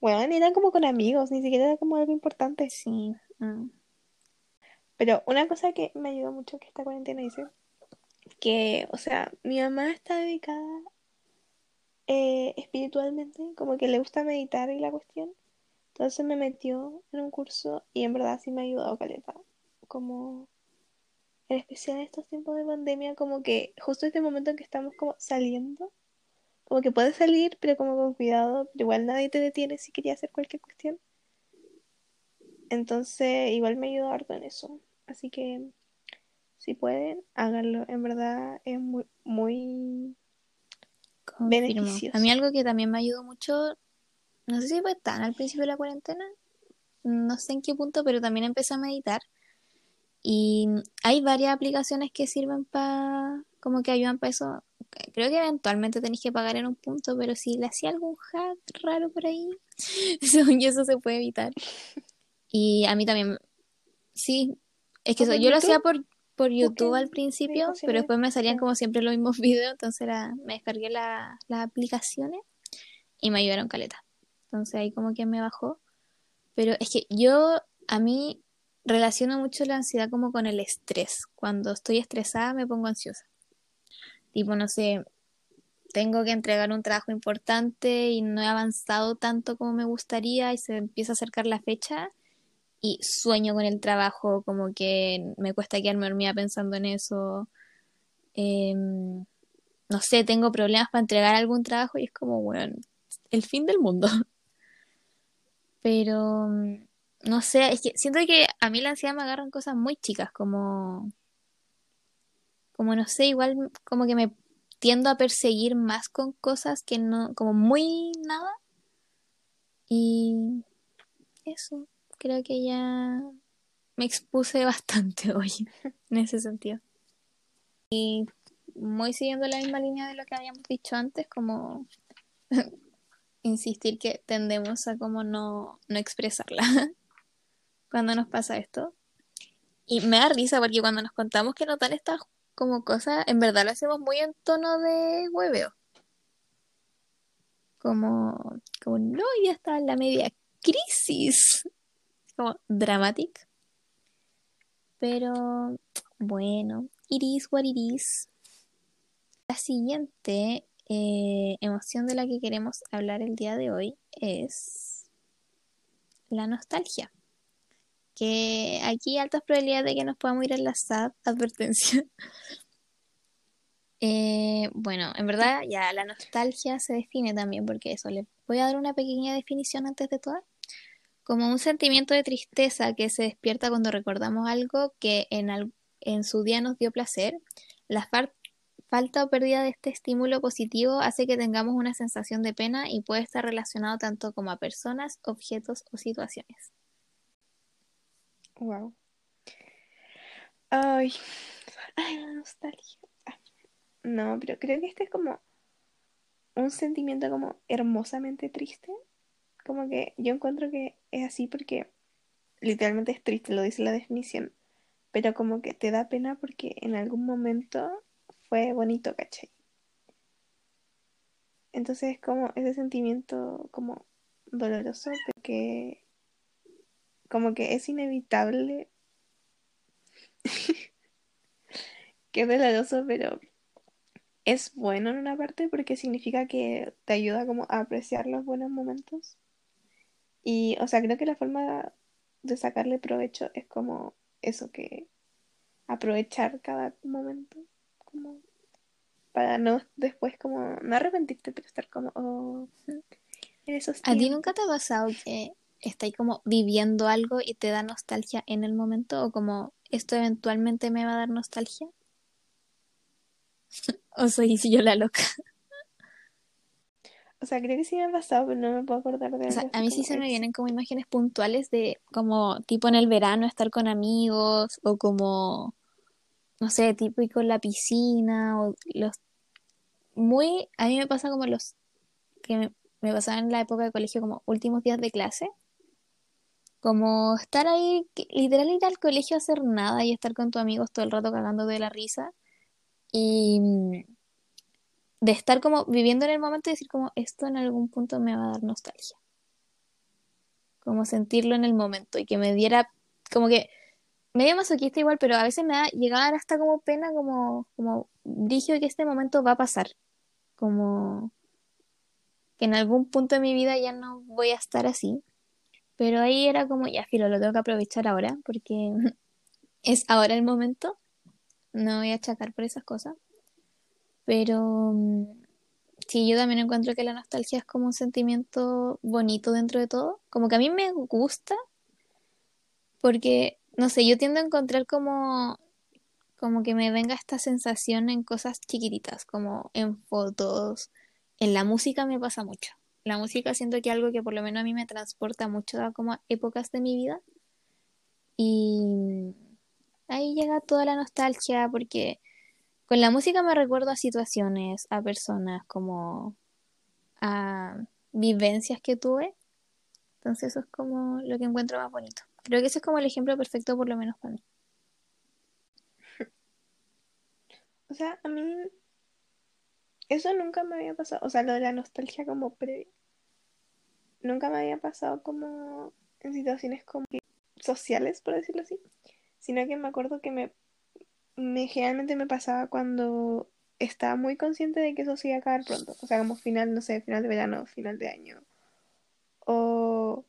Bueno, era como con amigos, ni siquiera era como algo importante. sí. mm, Pero una cosa que me ayudó mucho que esta cuarentena hice, que, o sea, mi mamá está dedicada eh, espiritualmente, como que le gusta meditar y la cuestión. Entonces me metió en un curso y en verdad sí me ha ayudado caleta. Como en especial en estos tiempos de pandemia, como que justo este momento en que estamos como saliendo, como que puedes salir, pero como con cuidado, pero igual nadie te detiene si querías hacer cualquier cuestión. Entonces, igual me ayudó harto en eso. Así que si pueden, háganlo. En verdad es muy, muy confirmo. A beneficioso. mí algo que también me ayudó mucho, no sé si fue tan al principio de la cuarentena, no sé en qué punto, pero también empecé a meditar. Y hay varias aplicaciones que sirven para, como que ayudan para eso. Creo que eventualmente tenéis que pagar en un punto, pero si le hacía algún hack raro por ahí, (laughs) según yo eso se puede evitar. Y a mí también, sí, es que ¿O eso, por yo lo hacía por, por YouTube al principio, pero después me salían como siempre los mismos (laughs) videos, entonces me descargué la- las aplicaciones y me ayudaron caleta. Entonces ahí como que me bajó. Pero es que yo, a mí, relaciono mucho la ansiedad como con el estrés. Cuando estoy estresada me pongo ansiosa. Tipo, no sé, tengo que entregar un trabajo importante y no he avanzado tanto como me gustaría y se empieza a acercar la fecha y sueño con el trabajo, como que me cuesta quedarme dormida pensando en eso. Em, no sé, tengo problemas para entregar algún trabajo y es como, bueno, el fin del mundo. (laughs) Pero, mm, no sé, es que siento que a mí la ansiedad me agarran cosas muy chicas, como, como no sé, igual como que me tiendo a perseguir más con cosas que no, como muy nada. Y eso, creo que ya me expuse (laughs) bastante hoy en ese sentido. Y muy siguiendo la misma línea de lo que habíamos dicho antes, como (laughs) insistir que tendemos a como no, no expresarla (laughs) cuando nos pasa esto. Y me da risa porque cuando nos contamos que notan estas como cosas, en verdad lo hacemos muy en tono de hueveo. Como, como no, ya está en la media crisis. Como dramatic. Pero bueno, it is what it is. La siguiente eh, emoción de la que queremos hablar el día de hoy es la nostalgia. Que aquí altas probabilidades de que nos podamos ir a la SAD, advertencia. (laughs) Eh, bueno, en verdad ya la nostalgia se define también porque eso, le voy a dar una pequeña definición antes de todo. Como un sentimiento de tristeza que se despierta cuando recordamos algo que en, su día nos dio placer. La falta o pérdida de este estímulo positivo hace que tengamos una sensación de pena y puede estar relacionado tanto como a personas, objetos o situaciones. Wow. Ay, ay, la nostalgia. No, pero creo que este es como un sentimiento como hermosamente triste. Como que yo encuentro que es así porque literalmente es triste, lo dice la definición. Pero como que te da pena porque en algún momento fue bonito, ¿cachai? Entonces es como ese sentimiento como doloroso, pero que como que es inevitable, (laughs) que es doloroso, pero es bueno en una parte porque significa que te ayuda como a apreciar los buenos momentos. Y, o sea, creo que la forma de sacarle provecho es como eso, que aprovechar cada momento, como para no después como, no arrepentirte, pero estar como, oh, en esos ¿A ti nunca te ha pasado que estáis como viviendo algo y te da nostalgia en el momento o como esto eventualmente me va a dar nostalgia? (laughs) ¿O soy yo la loca? O sea, creo que sí me ha pasado, pero no me puedo acordar de O sea, a mí sí se me vienen como imágenes puntuales de como tipo en el verano estar con amigos o como, no sé, típico en la piscina o los muy, a mí me pasa como los que me, me pasaban en la época de colegio como últimos días de clase, como estar ahí, literal ir al colegio a hacer nada y estar con tus amigos todo el rato cagando de la risa y mm, de estar como viviendo en el momento y decir como esto en algún punto me va a dar nostalgia. como sentirlo en el momento y que me diera, como que medio masoquista igual, pero a veces me da llegar hasta como pena, como, como dije que este momento va a pasar, como que en algún punto de mi vida ya no voy a estar así, pero ahí era como, ya, filo, lo tengo que aprovechar ahora, porque (laughs) es ahora el momento, no voy a achacar por esas cosas, pero mm, sí, yo también encuentro que la nostalgia es como un sentimiento bonito dentro de todo, como que a mí me gusta porque, no sé, yo tiendo a encontrar como, como que me venga esta sensación en cosas chiquititas, como en fotos, en la música me pasa mucho. La música siento que es algo que por lo menos a mí me transporta mucho a como épocas de mi vida y ahí llega toda la nostalgia porque con la música me recuerdo a situaciones, a personas, como a vivencias que tuve. Entonces eso es como lo que encuentro más bonito. Creo que ese es como el ejemplo perfecto por lo menos para mí. (laughs) O sea, a mí eso nunca me había pasado. O sea, lo de la nostalgia como previa. Nunca me había pasado como en situaciones como sociales, por decirlo así. Sino que me acuerdo que me, me generalmente me pasaba cuando estaba muy consciente de que eso se iba a acabar pronto. O sea, como final, no sé, final de verano, final de año. O...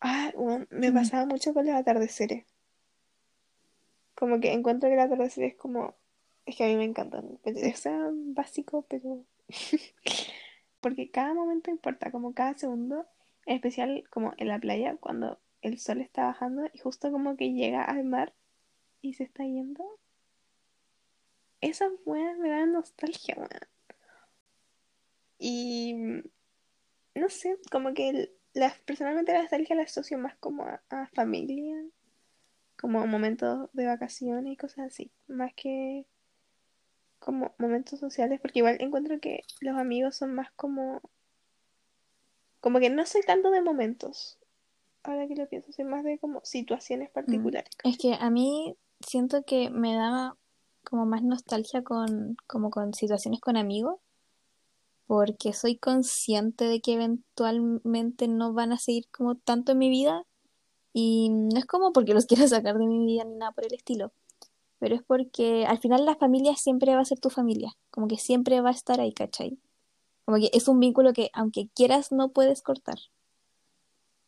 Ah, bueno, me Mm. pasaba mucho con los atardeceres. Como que encuentro que el atardecer es como... Es que a mí me encantan. O sea, básico, pero... (laughs) Porque cada momento importa, como cada segundo. En especial como en la playa, cuando el sol está bajando y justo como que llega al mar y se está yendo. Esas weas me dan nostalgia, weón. Y no sé, como que las, personalmente la nostalgia la asocio más como a, a familia, como a momentos de vacaciones y cosas así, más que como momentos sociales, porque igual encuentro que los amigos son más como, como que no soy tanto de momentos, ahora que lo pienso, soy más de como situaciones Mm. particulares. Es que a mí siento que me da como más nostalgia con, como con situaciones con amigos, porque soy consciente de que eventualmente no van a seguir como tanto en mi vida, y no es como porque los (laughs) quiero sacar de mi vida ni nada por el estilo, pero es porque al final la familia siempre va a ser tu familia, como que siempre va a estar ahí, ¿cachai? Como que es un vínculo que aunque quieras no puedes cortar.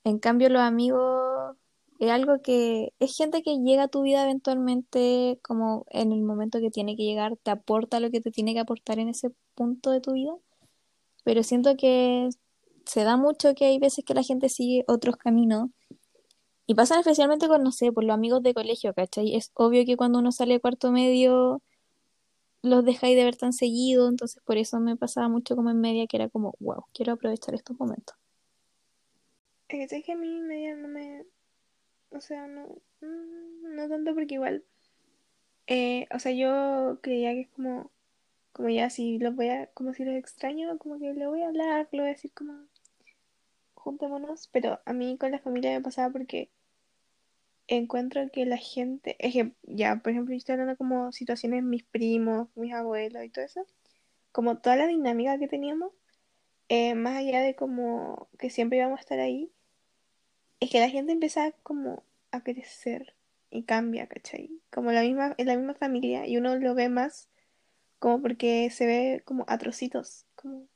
En cambio los amigos es algo que es gente que llega a tu vida eventualmente, como en el momento que tiene que llegar, te aporta lo que te tiene que aportar en ese punto de tu vida, pero siento que se da mucho que hay veces que la gente sigue otros caminos. Y pasan especialmente con, no sé, por los amigos de colegio, ¿cachai? Es obvio que cuando uno sale de cuarto medio los dejáis de ver tan seguido, entonces por eso me pasaba mucho como en media, que era como, wow, quiero aprovechar estos momentos. Es que a mí media no me. O sea, no. mm, No tanto porque igual. eh, o sea, yo creía que es como. Como ya si los voy a. Como si los extraño, como que le voy a hablar, le voy a decir como. Juntémonos. Pero a mí con la familia me pasaba porque encuentro que la gente. Es que ya, por ejemplo, yo estoy hablando como situaciones mis primos, mis abuelos y todo eso. Como toda la dinámica que teníamos. eh, más allá de como que siempre íbamos a estar ahí es que la gente empieza como a crecer y cambia, ¿cachai? Como la misma, en la misma familia y uno lo ve más como porque se ve como a trocitos. Como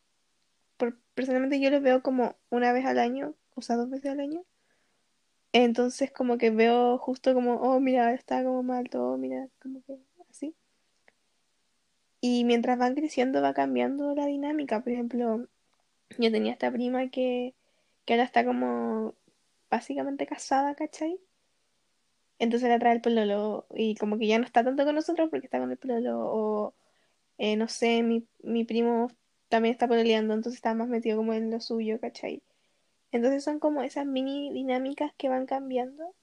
personalmente yo los veo como una vez al año, o sea, dos veces al año. Entonces como que veo justo como, oh, mira, está como mal todo, mira, como que así. Y mientras van creciendo va cambiando la dinámica. Por ejemplo, yo tenía esta prima que, que ahora está como básicamente casada, ¿cachai? Entonces la trae el pololo y como que ya no está tanto con nosotros porque está con el pololo o eh, no sé, mi, mi primo también está pololeando, entonces está más metido como en lo suyo, ¿cachai? Entonces son como esas mini dinámicas que van cambiando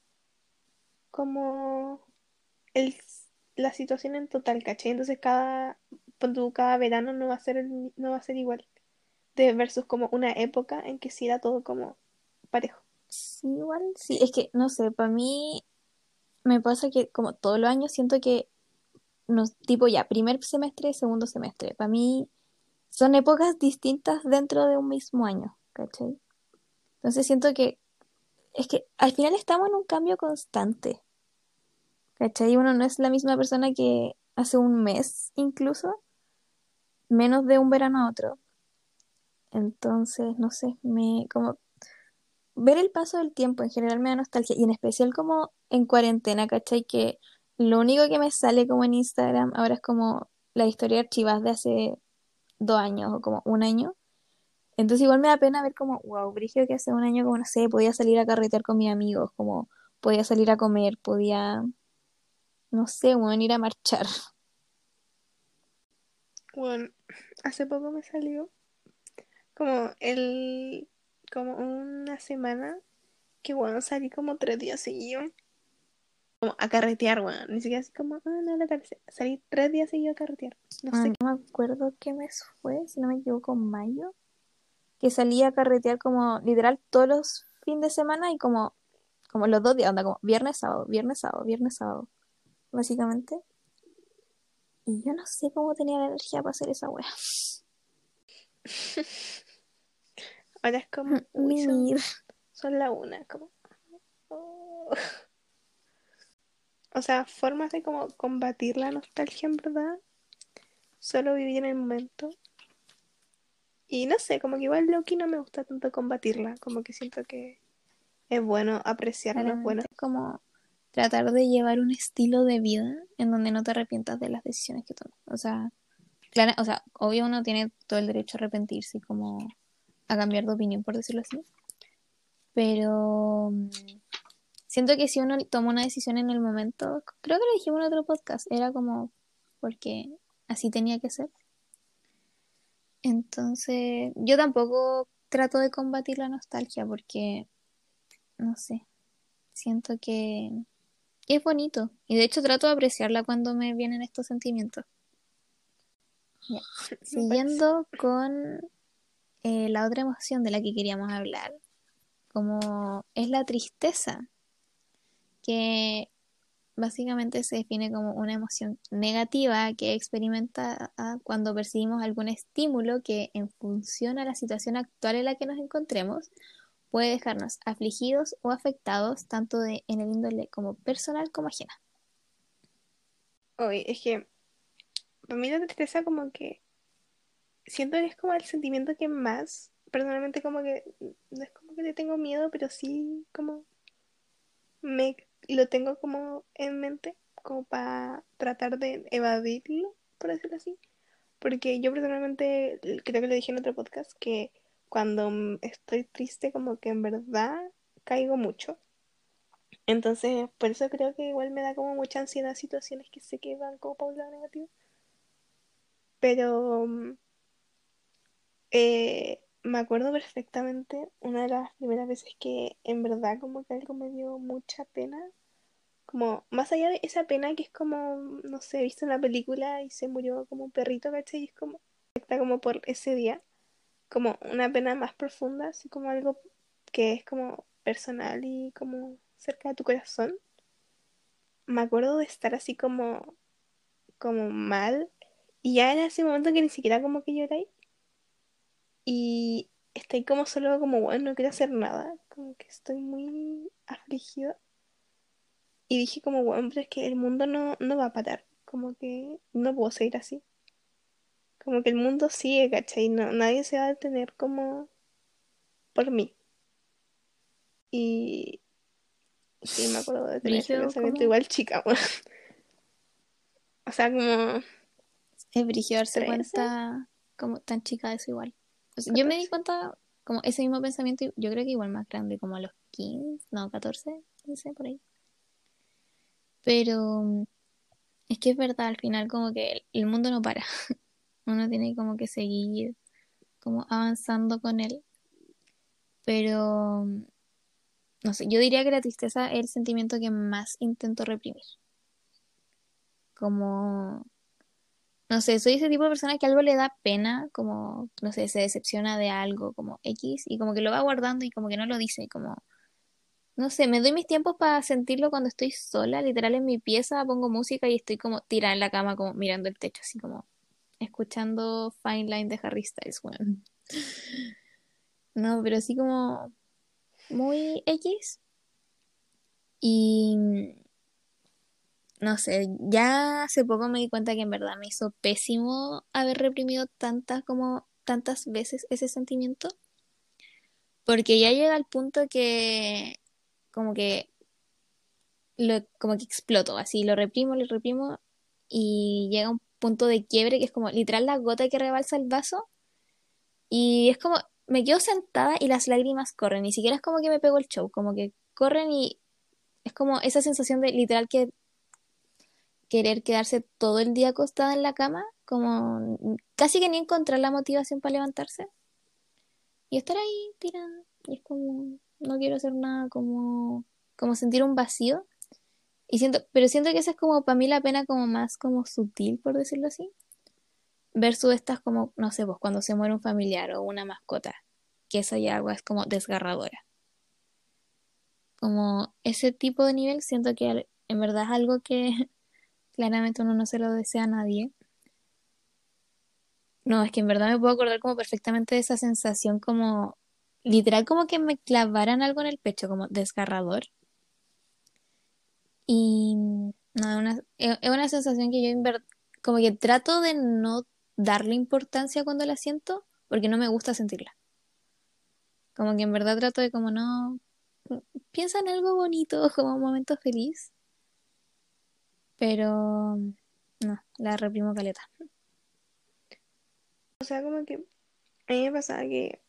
como el, la situación en total, ¿cachai? Entonces cada, cada verano no va a ser no va a ser igual de versus como una época en que sí era todo como parejo. Sí, igual, sí, es que, no sé, para mí me pasa que como todos los años siento que, nos, tipo ya, primer semestre, segundo semestre, para mí son épocas distintas dentro de un mismo año, ¿cachai? Entonces siento que es que al final estamos en un cambio constante, ¿cachai? Uno no es la misma persona que hace un mes incluso, menos de un verano a otro. Entonces, no sé, me como ver el paso del tiempo en general me da nostalgia y en especial como en cuarentena, ¿cachai? Que lo único que me sale como en Instagram ahora es como la historia archivada de hace dos años o como un año. Entonces igual me da pena ver como, wow, Brigio que hace un año como, no sé, podía salir a carretear con mis amigos, como podía salir a comer, podía, no sé, bueno, ir a marchar. Bueno, hace poco me salió como el, como una semana que bueno, salí como tres días seguidos. Como a carretear, weón. Ni siquiera así como, ah, no, la tarde. Salí tres días seguidos a carretear. No Ah, sé. no me acuerdo qué mes fue, si no me equivoco, mayo, que salía a carretear como literal todos los fines de semana y como, como los dos días, onda, como viernes, sábado, viernes, sábado, viernes, sábado, básicamente. Y yo no sé cómo tenía la energía para hacer esa wea. (laughs) Ahora es como, (laughs) uy, son, la una. Como, oh. O sea, formas de como combatir la nostalgia en verdad. Solo vivir en el momento. Y no sé, como que igual Loki no me gusta tanto combatirla. Como que siento que es bueno apreciar los buenos. Claramente como tratar de llevar un estilo de vida en donde no te arrepientas de las decisiones que tomas. O sea, clara, o sea, obvio uno tiene todo el derecho a arrepentirse y como a cambiar de opinión, por decirlo así. Pero mm, siento que si uno toma una decisión en el momento, creo que lo dijimos en otro podcast, era como porque así tenía que ser. Entonces, yo tampoco trato de combatir la nostalgia porque, no sé, siento que es bonito. Y de hecho trato de apreciarla cuando me vienen estos sentimientos. (laughs) Siguiendo con eh, la otra emoción de la que queríamos hablar, como es la tristeza, que básicamente se define como una emoción negativa que experimenta ah, cuando percibimos algún estímulo que en función a la situación actual en la que nos encontremos puede dejarnos afligidos o afectados tanto de, en el índole como personal como ajena. Oye, es que para mí la tristeza como que siento que es como el sentimiento que más, personalmente como que no es como que le tengo miedo, pero sí como me lo tengo como en mente, como para tratar de evadirlo, por decirlo así. Porque yo personalmente, creo que lo dije en otro podcast, que cuando estoy triste, como que en verdad caigo mucho. Entonces, por eso creo que igual me da como mucha ansiedad situaciones que sé que van como para un lado negativo. Pero eh, me acuerdo perfectamente una de las primeras veces que en verdad como que algo me dio mucha pena. Como, más allá de esa pena que es como, no sé, visto en la película y se murió como un perrito, ¿cachai? Y es como, está como por ese día. Como una pena más profunda, así como algo que es como personal y como cerca de tu corazón. Me acuerdo de estar así como, como mal. Y ya en ese momento que ni siquiera como que lloré. Y estoy como solo como, bueno, no quiero hacer nada. Como que estoy muy afligida. Y dije como, bueno, pero es que el mundo no, no va a parar. Como que no puedo seguir así. Como que el mundo sigue, ¿cachai? No, nadie se va a detener como por mí. Y sí, me acuerdo de tener ese pensamiento igual chica, bueno. O sea, como Es brígido darse cuenta como tan chica eso igual. Yo me di 14. cuenta como ese mismo pensamiento, yo creo que igual más grande, como a los 15, no, 14, 15, por ahí. Pero es que es verdad, al final como que el, el mundo no para. (laughs) Uno tiene como que seguir como avanzando con él. Pero, no sé, yo diría que la tristeza es el sentimiento que más intento reprimir. Como, no sé, soy ese tipo de persona que algo le da pena, como, no sé, se decepciona de algo, como X, y como que lo va guardando y como que no lo dice, como, no sé, me doy mis tiempos para sentirlo cuando estoy sola, literal en mi pieza, pongo música y estoy como tirada en la cama, como mirando el techo, así como escuchando Fine Line de Harry Styles, weón. (laughs) No, pero así como muy X. Y no sé, ya hace poco me di cuenta que en verdad me hizo pésimo haber reprimido tantas como tantas veces ese sentimiento. Porque ya llega al punto que como que lo, como que exploto, así lo reprimo, lo reprimo y llega un punto de quiebre que es como literal la gota que rebalsa el vaso y es como me quedo sentada y las lágrimas corren, ni siquiera es como que me pego el show, como que corren y es como esa sensación de literal que querer quedarse todo el día acostada en la cama, como casi que ni encontrar la motivación para levantarse. Y estar ahí tirando y es como no quiero hacer nada, como como sentir un vacío. Y siento, pero siento que esa es como para mí la pena como más como sutil, por decirlo así, versus estas como, no sé, pues cuando se muere un familiar o una mascota, que esa ya es como desgarradora. Como ese tipo de nivel siento que en verdad es algo que claramente uno no se lo desea a nadie. No, es que en verdad me puedo acordar como perfectamente de esa sensación como literal como que me clavaran algo en el pecho, como desgarrador. Y no, es una, es una sensación que yo como que trato de no darle importancia cuando la siento, porque no me gusta sentirla. Como que en verdad trato de como no, piensa en algo bonito, (laughs) como un momento feliz, pero no, la reprimo caleta. O sea, como que a mí me pasaba que,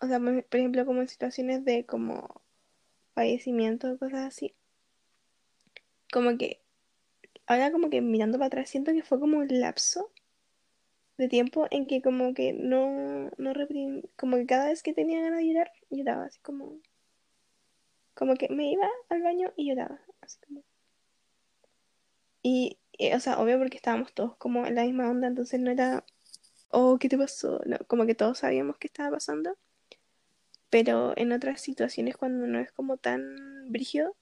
o sea, por por ejemplo, como en situaciones de como fallecimiento o cosas así, como que ahora como que mirando para atrás siento que fue como un lapso de tiempo en que como que no, no reprimí, como que cada vez que tenía ganas de llorar, lloraba, así como, como que me iba al baño y lloraba, así como. Y, eh, o sea, obvio porque estábamos todos como en la misma onda, entonces no era, oh, ¿qué te pasó? Como que todos sabíamos qué estaba pasando, pero en otras situaciones cuando no es como tan brígido,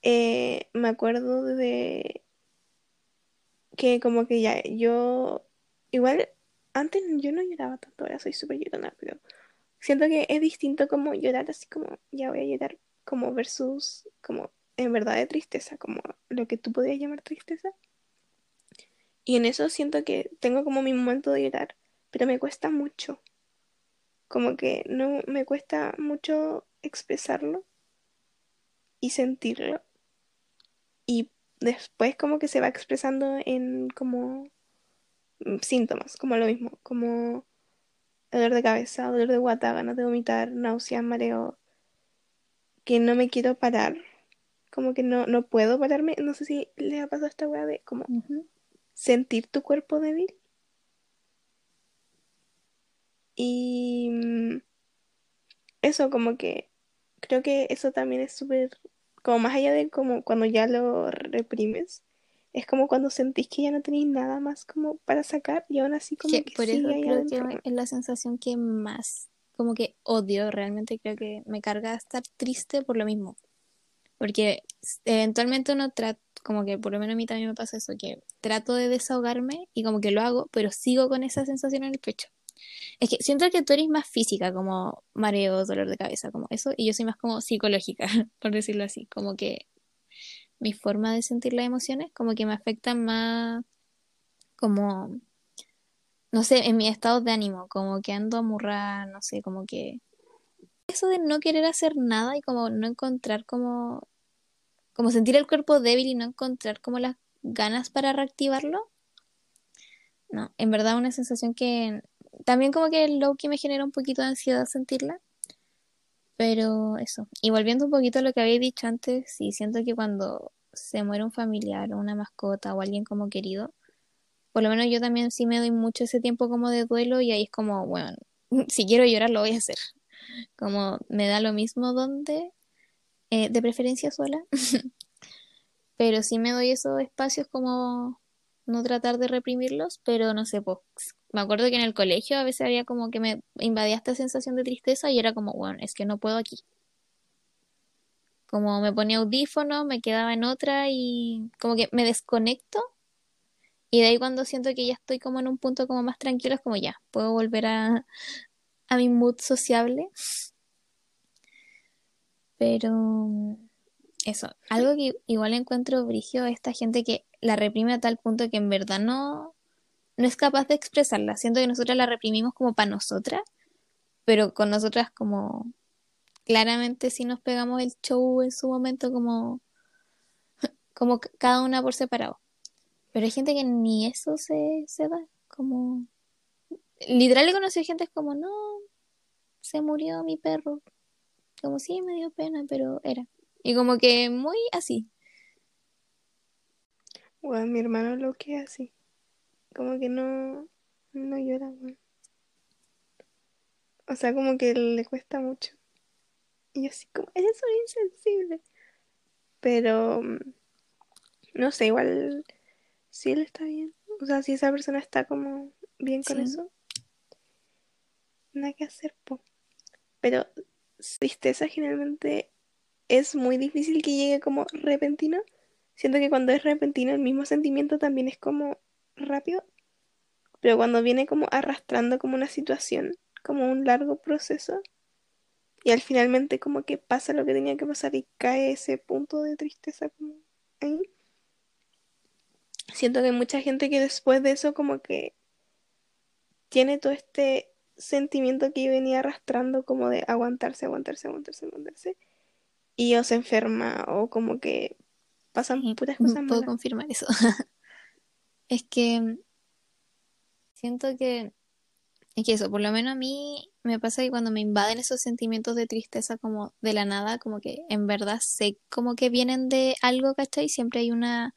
eh, me acuerdo de que como que ya yo, igual, antes yo no lloraba tanto, ahora soy súper llorona, pero siento que es distinto como llorar así como, ya voy a llorar, como versus, como en verdad de tristeza, como lo que tú podrías llamar tristeza. Y en eso siento que tengo como mi momento de llorar, pero me cuesta mucho, como que no me cuesta mucho expresarlo. y sentirlo. Y después como que se va expresando en como mm, síntomas, como lo mismo, como dolor de cabeza, dolor de guata, ganas de vomitar, náuseas, mareo, que no me quiero parar, como que no, no puedo pararme, no sé si le ha pasado esta weá de como sentir tu cuerpo débil. Y mm, eso como que creo que eso también es súper, como más allá de como cuando ya lo reprimes, es como cuando sentís que ya no tenéis nada más como para sacar y aún así como Que que por sigue eso creo que es la sensación que más como que odio realmente, creo que me carga estar triste por lo mismo. Porque eventualmente uno trata, como que por lo menos a mí también me pasa eso, que trato de desahogarme y como que lo hago, pero sigo con esa sensación en el pecho. Es que siento que tú eres más física, como mareos, dolor de cabeza, como eso, y yo soy más como psicológica, (laughs) por decirlo así, como que mi forma de sentir las emociones como que me afectan más como, no sé, en mi estado de ánimo, como que ando amurrada, no sé, como que eso de no querer hacer nada y como no encontrar como, como sentir el cuerpo débil y no encontrar como las ganas para reactivarlo, no, en verdad una sensación que también como que low que me genera un poquito de ansiedad sentirla, pero eso. Y volviendo un poquito a lo que había dicho antes, sí, siento que cuando se muere un familiar o una mascota o alguien como querido, por lo menos yo también sí me doy mucho ese tiempo como de duelo y ahí es como, bueno, (laughs) si quiero llorar lo voy a hacer. Como me da lo mismo donde, eh, de preferencia sola, (laughs) pero sí me doy esos espacios como no tratar de reprimirlos, pero no sé, pues me acuerdo que en el colegio a veces había como que me invadía esta sensación de tristeza y era como, bueno, es que no puedo aquí. Como me ponía audífonos, me quedaba en otra y como que me desconecto y de ahí cuando siento que ya estoy como en un punto como más tranquilo es como ya, puedo volver a, a mi mood sociable, pero eso, algo que igual encuentro brigio es esta gente que la reprime a tal punto que en verdad no, no es capaz de expresarla. Siento que nosotras la reprimimos como para nosotras, pero con nosotras como claramente si nos pegamos el show en su momento como, (laughs) como cada una por separado. Pero hay gente que ni eso se, se da, como... Literal he conocido gente como, no, se murió mi perro. Como sí, me dio pena, pero era. Y como que muy así. Bueno, mi hermano lo que así, como que no, no llora. O sea, como que le cuesta mucho. Y yo así como, eres un insensible. Pero, mm, no sé, igual si él está bien. O sea, si esa persona está como bien con Sí. eso, nada que hacer, po. Pero tristeza generalmente es muy difícil que llegue como repentino. Siento que cuando es repentino el mismo sentimiento también es como rápido. Pero cuando viene como arrastrando como una situación, como un largo proceso, y al finalmente como que pasa lo que tenía que pasar y cae ese punto de tristeza como ahí. Siento que hay mucha gente que después de eso como que tiene todo este sentimiento que venía arrastrando como de aguantarse, aguantarse, aguantarse, aguantarse, y o se enferma o como que pasan Sí, puras cosas puedo malas. confirmar eso. (laughs) Es que siento que es que eso, por lo menos a mí me pasa que cuando me invaden esos sentimientos de tristeza como de la nada, como que en verdad sé como que vienen de algo, ¿cachai? Siempre hay una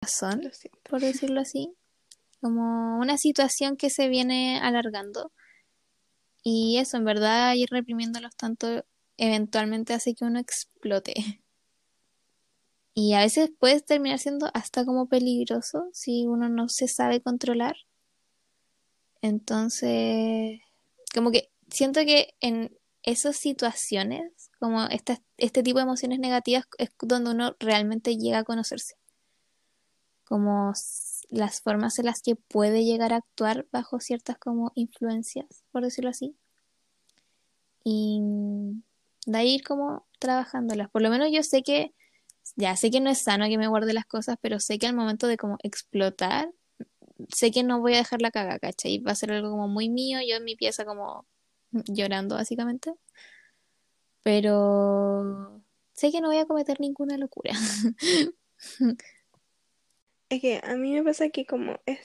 razón, por decirlo así, como una situación que se viene alargando. Y eso, en verdad, ir reprimiéndolos tanto eventualmente hace que uno explote. (laughs) Y a veces puede terminar siendo hasta como peligroso si uno no se sabe controlar. Entonces, como que siento que en esas situaciones, como esta- este tipo de emociones negativas, es donde uno realmente llega a conocerse. Como las formas en las que puede llegar a actuar bajo ciertas como influencias, por decirlo así. Y de ahí ir como trabajándolas. Por lo menos yo sé que, ya sé que no es sano que me guarde las cosas, pero sé que al momento de como explotar, sé que no voy a dejar la caga, ¿cachai? Va a ser algo como muy mío, yo en mi pieza como llorando básicamente. Pero sé que no voy a cometer ninguna locura. (laughs) Es que a mí me pasa que como es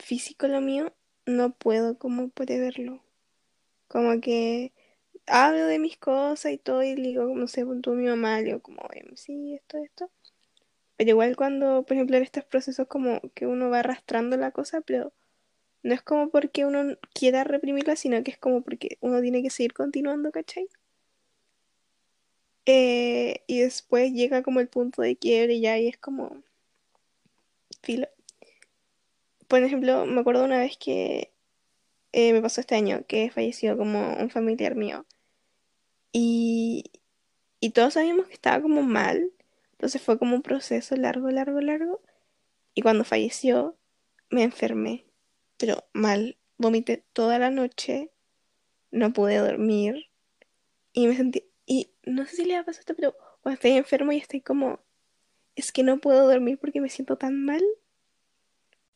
físico lo mío, no puedo como preverlo. Como que hablo de mis cosas y todo y digo, no sé, tú mi mamá, digo como, "Em, sí, esto, esto. Pero igual cuando, por ejemplo, en estos procesos como que uno va arrastrando la cosa, pero no es como porque uno quiera reprimirla, sino que es como porque uno tiene que seguir continuando, ¿cachai? Eh, y después llega como el punto de quiebre ya y es como filo. Por ejemplo, me acuerdo una vez que eh, me pasó este año que falleció como un familiar mío y, y todos sabíamos que estaba como mal, entonces fue como un proceso largo, largo, largo y cuando falleció me enfermé, pero mal, vomité toda la noche, no pude dormir y me sentí, y no sé si le ha pasado esto, pero cuando estoy enfermo y estoy como, es que no puedo dormir porque me siento tan mal.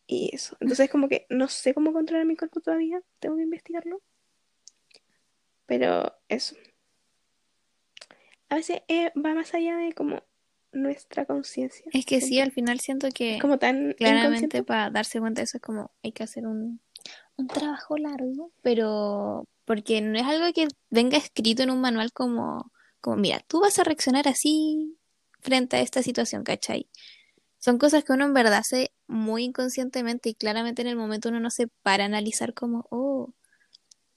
Y eso. Entonces como que no sé cómo controlar mi cuerpo todavía. Tengo que investigarlo. Pero eso. A veces eh, va más allá de como nuestra conciencia. Es que sí, al final siento que Es como tan claramente para darse cuenta de eso es como hay que hacer un, un trabajo largo, pero porque no es algo que venga escrito en un manual como, como, mira, tú vas a reaccionar así frente a esta situación, ¿cachai? Son cosas que uno en verdad hace muy inconscientemente y claramente en el momento uno no se para a analizar como, oh,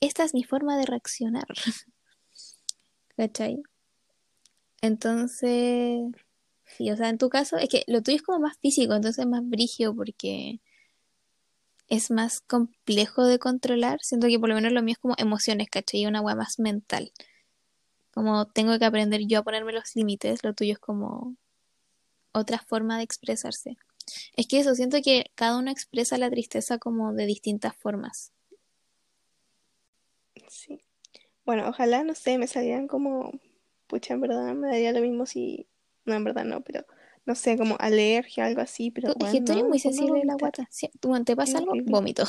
esta es mi forma de reaccionar, (laughs) ¿cachai? Entonces, sí, o sea, en tu caso, es que lo tuyo es como más físico, entonces más brigio porque es más complejo de controlar. Siento que por lo menos lo mío es como emociones, ¿cachai? Una weá más mental. Como tengo que aprender yo a ponerme los límites, lo tuyo es como otra forma de expresarse. Es que eso, siento que cada uno expresa la tristeza como de distintas formas. Sí. Bueno, ojalá, no sé, me salieran como, pucha, en verdad me daría lo mismo si, no, en verdad no, pero no sé, como alergia, algo así, pero Tú- es que bueno, tú eres no, muy sensible de la guata. Si tú, te pasa algo, vómito.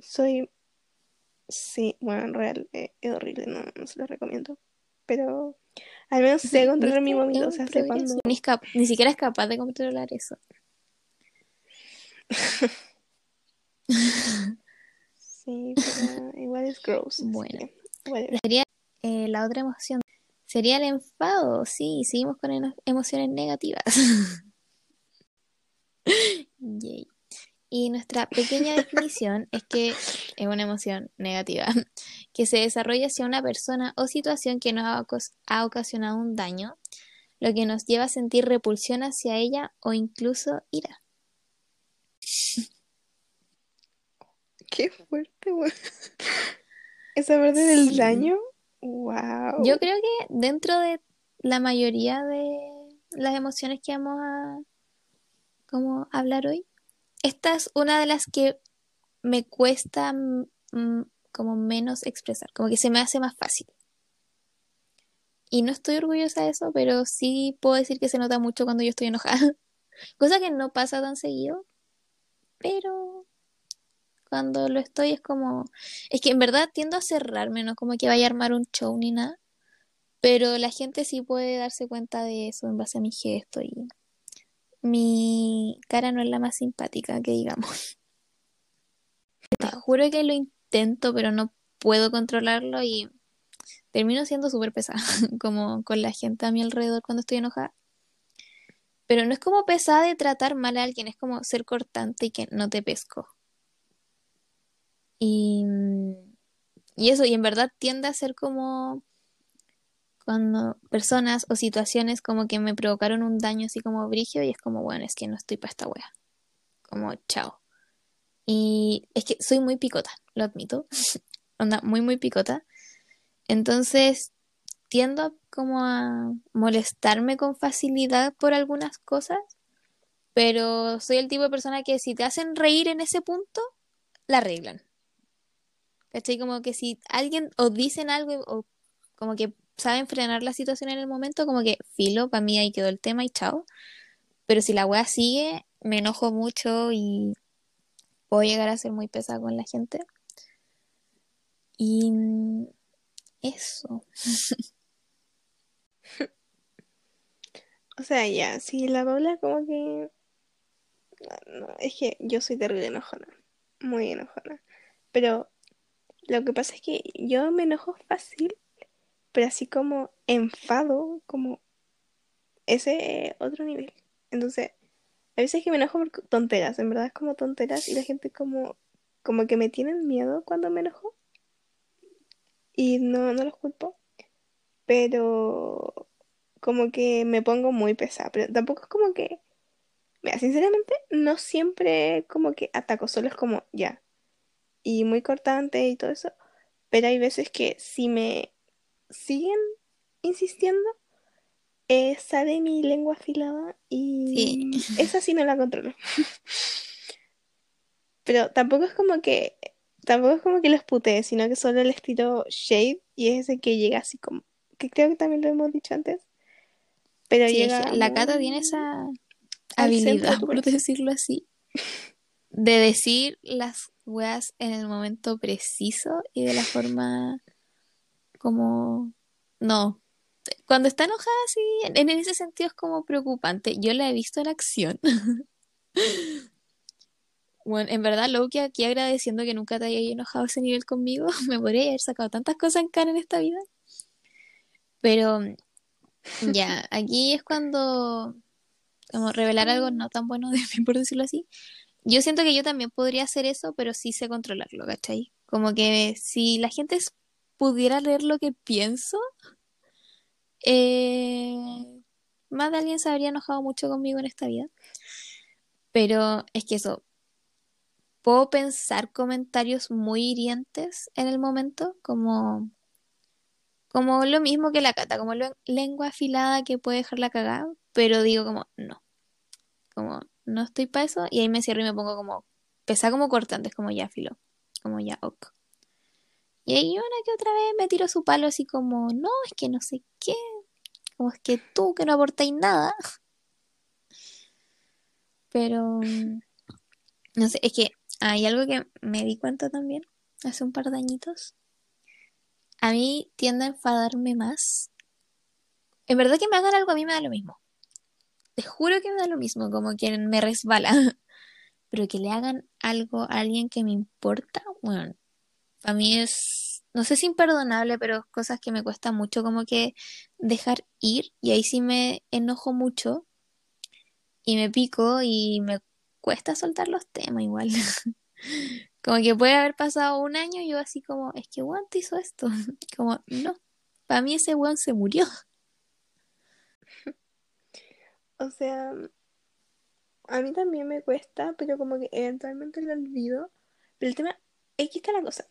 Soy, sí, bueno, en real, eh, es horrible, no, no se lo recomiendo. Pero al menos sé controlar mi vómito, o sea, sé cuando... Ni, ni siquiera es capaz de controlar eso. (laughs) Sí, pero igual es gross, Bueno. que. Sería eh, la otra emoción. Sería el enfado. Sí, seguimos con emociones negativas. (laughs) Yay. Y nuestra pequeña definición es que es una emoción negativa (laughs) que se desarrolla hacia una persona o situación que nos ha, ocas- ha ocasionado un daño, lo que nos lleva a sentir repulsión hacia ella o incluso ira. Qué fuerte, weón. (laughs) Esa parte del Sí. daño, wow. Yo creo que dentro de la mayoría de las emociones que vamos a como hablar hoy, esta es una de las que me cuesta como menos expresar, como que se me hace más fácil. Y no estoy orgullosa de eso, pero sí puedo decir que se nota mucho cuando yo estoy enojada. (laughs) Cosa que no pasa tan seguido, pero cuando lo estoy es como... Es que en verdad tiendo a cerrarme, no como que vaya a armar un show ni nada. Pero la gente sí puede darse cuenta de eso en base a mi gesto y mi cara no es la más simpática que digamos. (laughs) Te juro que lo intento, pero no puedo controlarlo y termino siendo súper pesada, (laughs) como con la gente a mi alrededor cuando estoy enojada. Pero no es como pesada de tratar mal a alguien, es como ser cortante y que no te pesco. Y, y eso, y en verdad tiende a ser como cuando personas o situaciones como que me provocaron un daño así como brigio y es como, bueno, es que no estoy para esta wea. Como, chao. Y es que soy muy picota, lo admito. (laughs) Onda, muy, muy picota. Entonces, tiendo como a molestarme con facilidad por algunas cosas, pero soy el tipo de persona que si te hacen reír en ese punto, la arreglan. ¿Cachai? Como que si alguien o dicen algo o como que saben frenar la situación en el momento, como que filo, para mí ahí quedó el tema y chao. Pero si la wea sigue, me enojo mucho y puedo llegar a ser muy pesada con la gente. Y, Eso. (laughs) O sea, ya, si la Paula como que... Es que yo soy terrible enojona, muy enojona. Pero lo que pasa es que yo me enojo fácil, pero así como enfado, como ese otro nivel. Entonces, a veces que me enojo por tonteras, en verdad es como tonteras y la gente como, como que me tienen miedo cuando me enojo. Y no, no los culpo. Pero como que me pongo muy pesada. Pero tampoco es como que, mira, sinceramente, no siempre como que ataco, solo es como ya. Y muy cortante y todo eso. Pero hay veces que si me siguen insistiendo, eh, sale mi lengua afilada y esa sí no la controlo. Pero tampoco es como que, tampoco es como que los putee, sino que solo les tiro shade y es ese que llega así como, que creo que también lo hemos dicho antes. Pero Sí, llega la Cata tiene esa habilidad, por decirlo así, de decir las weas en el momento preciso y de la forma como... No. Cuando está enojada, sí, en, ese sentido es como preocupante. Yo la he visto en acción. (laughs) Bueno, en verdad, Loki aquí agradeciendo que nunca te hayas enojado a ese nivel conmigo. (laughs) Me podría haber sacado tantas cosas en cara en esta vida. Pero ya, aquí es cuando como revelar algo no tan bueno de mí, por decirlo así. Yo siento que yo también podría hacer eso, pero sí sé controlarlo, ¿cachai? Como que si la gente s- pudiera leer lo que pienso, eh, más de alguien se habría enojado mucho conmigo en esta vida. Pero es que eso, puedo pensar comentarios muy hirientes en el momento, como, como lo mismo que la cata, como lengua afilada que puede dejar la cagada, pero digo como, no, como no estoy para eso, y ahí me cierro y me pongo como, pesar como cortante, es como ya filo, como ya ok. Y ahí una que otra vez me tiro su palo así como, no, es que no sé qué, como es que tú que no aportáis nada, pero mm, no sé, es que hay algo que me di cuenta también hace un par de añitos. A mí tiende a enfadarme más. En verdad que me hagan algo a mí me da lo mismo. Te juro que me da lo mismo, como que me resbala. (laughs) Pero que le hagan algo a alguien que me importa, bueno, a mí es, no sé si imperdonable, pero cosas que me cuesta mucho como que dejar ir. Y ahí sí me enojo mucho y me pico y me cuesta soltar los temas igual. (laughs) Como que puede haber pasado un año y yo así como, es que weón te hizo esto. (laughs) Como, no, para mí ese weón se murió. (laughs) O sea, a mí también me cuesta, pero como que eventualmente lo olvido. Pero el tema, aquí está la cosa.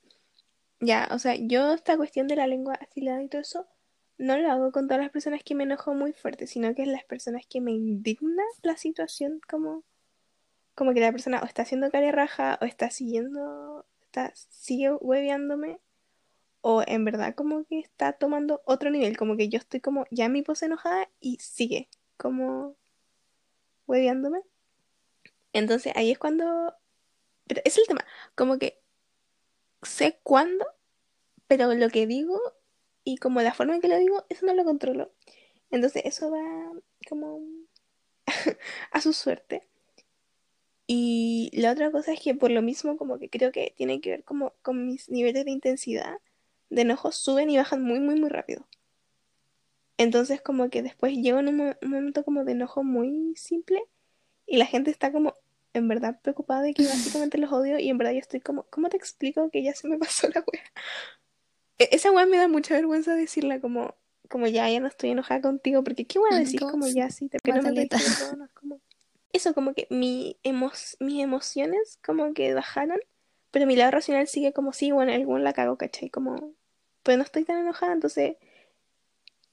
Ya, o sea, yo esta cuestión de la lengua afilada y todo eso, no lo hago con todas las personas que me enojo muy fuerte, sino que es las personas que me indigna la situación, como, como que la persona o está haciendo cara raja, o está siguiendo, está, sigue hueveándome, o en verdad como que está tomando otro nivel, como que yo estoy como ya mi pose enojada y sigue como hueveándome. Entonces ahí es cuando, pero es el tema, como que sé cuándo pero lo que digo y como la forma en que lo digo, eso no lo controlo. Entonces eso va como (laughs) a su suerte. Y la otra cosa es que por lo mismo como que creo que tiene que ver como con mis niveles de intensidad de enojo suben y bajan muy muy muy rápido. Entonces como que después llego en un, un momento como de enojo muy simple y la gente está como en verdad preocupada de que básicamente los odio y en verdad yo estoy como, ¿cómo te explico que ya se me (laughs) pasó la wea? E- Esa weá me da mucha vergüenza decirla como, como ya, ya no estoy enojada contigo, porque qué weá decir Como ya sí, te que no me como... Eso, como que mi emo- mis emociones como que bajaron, pero mi lado racional sigue como, sí, bueno, algún la cago, ¿cachai? Como, pues no estoy tan enojada, entonces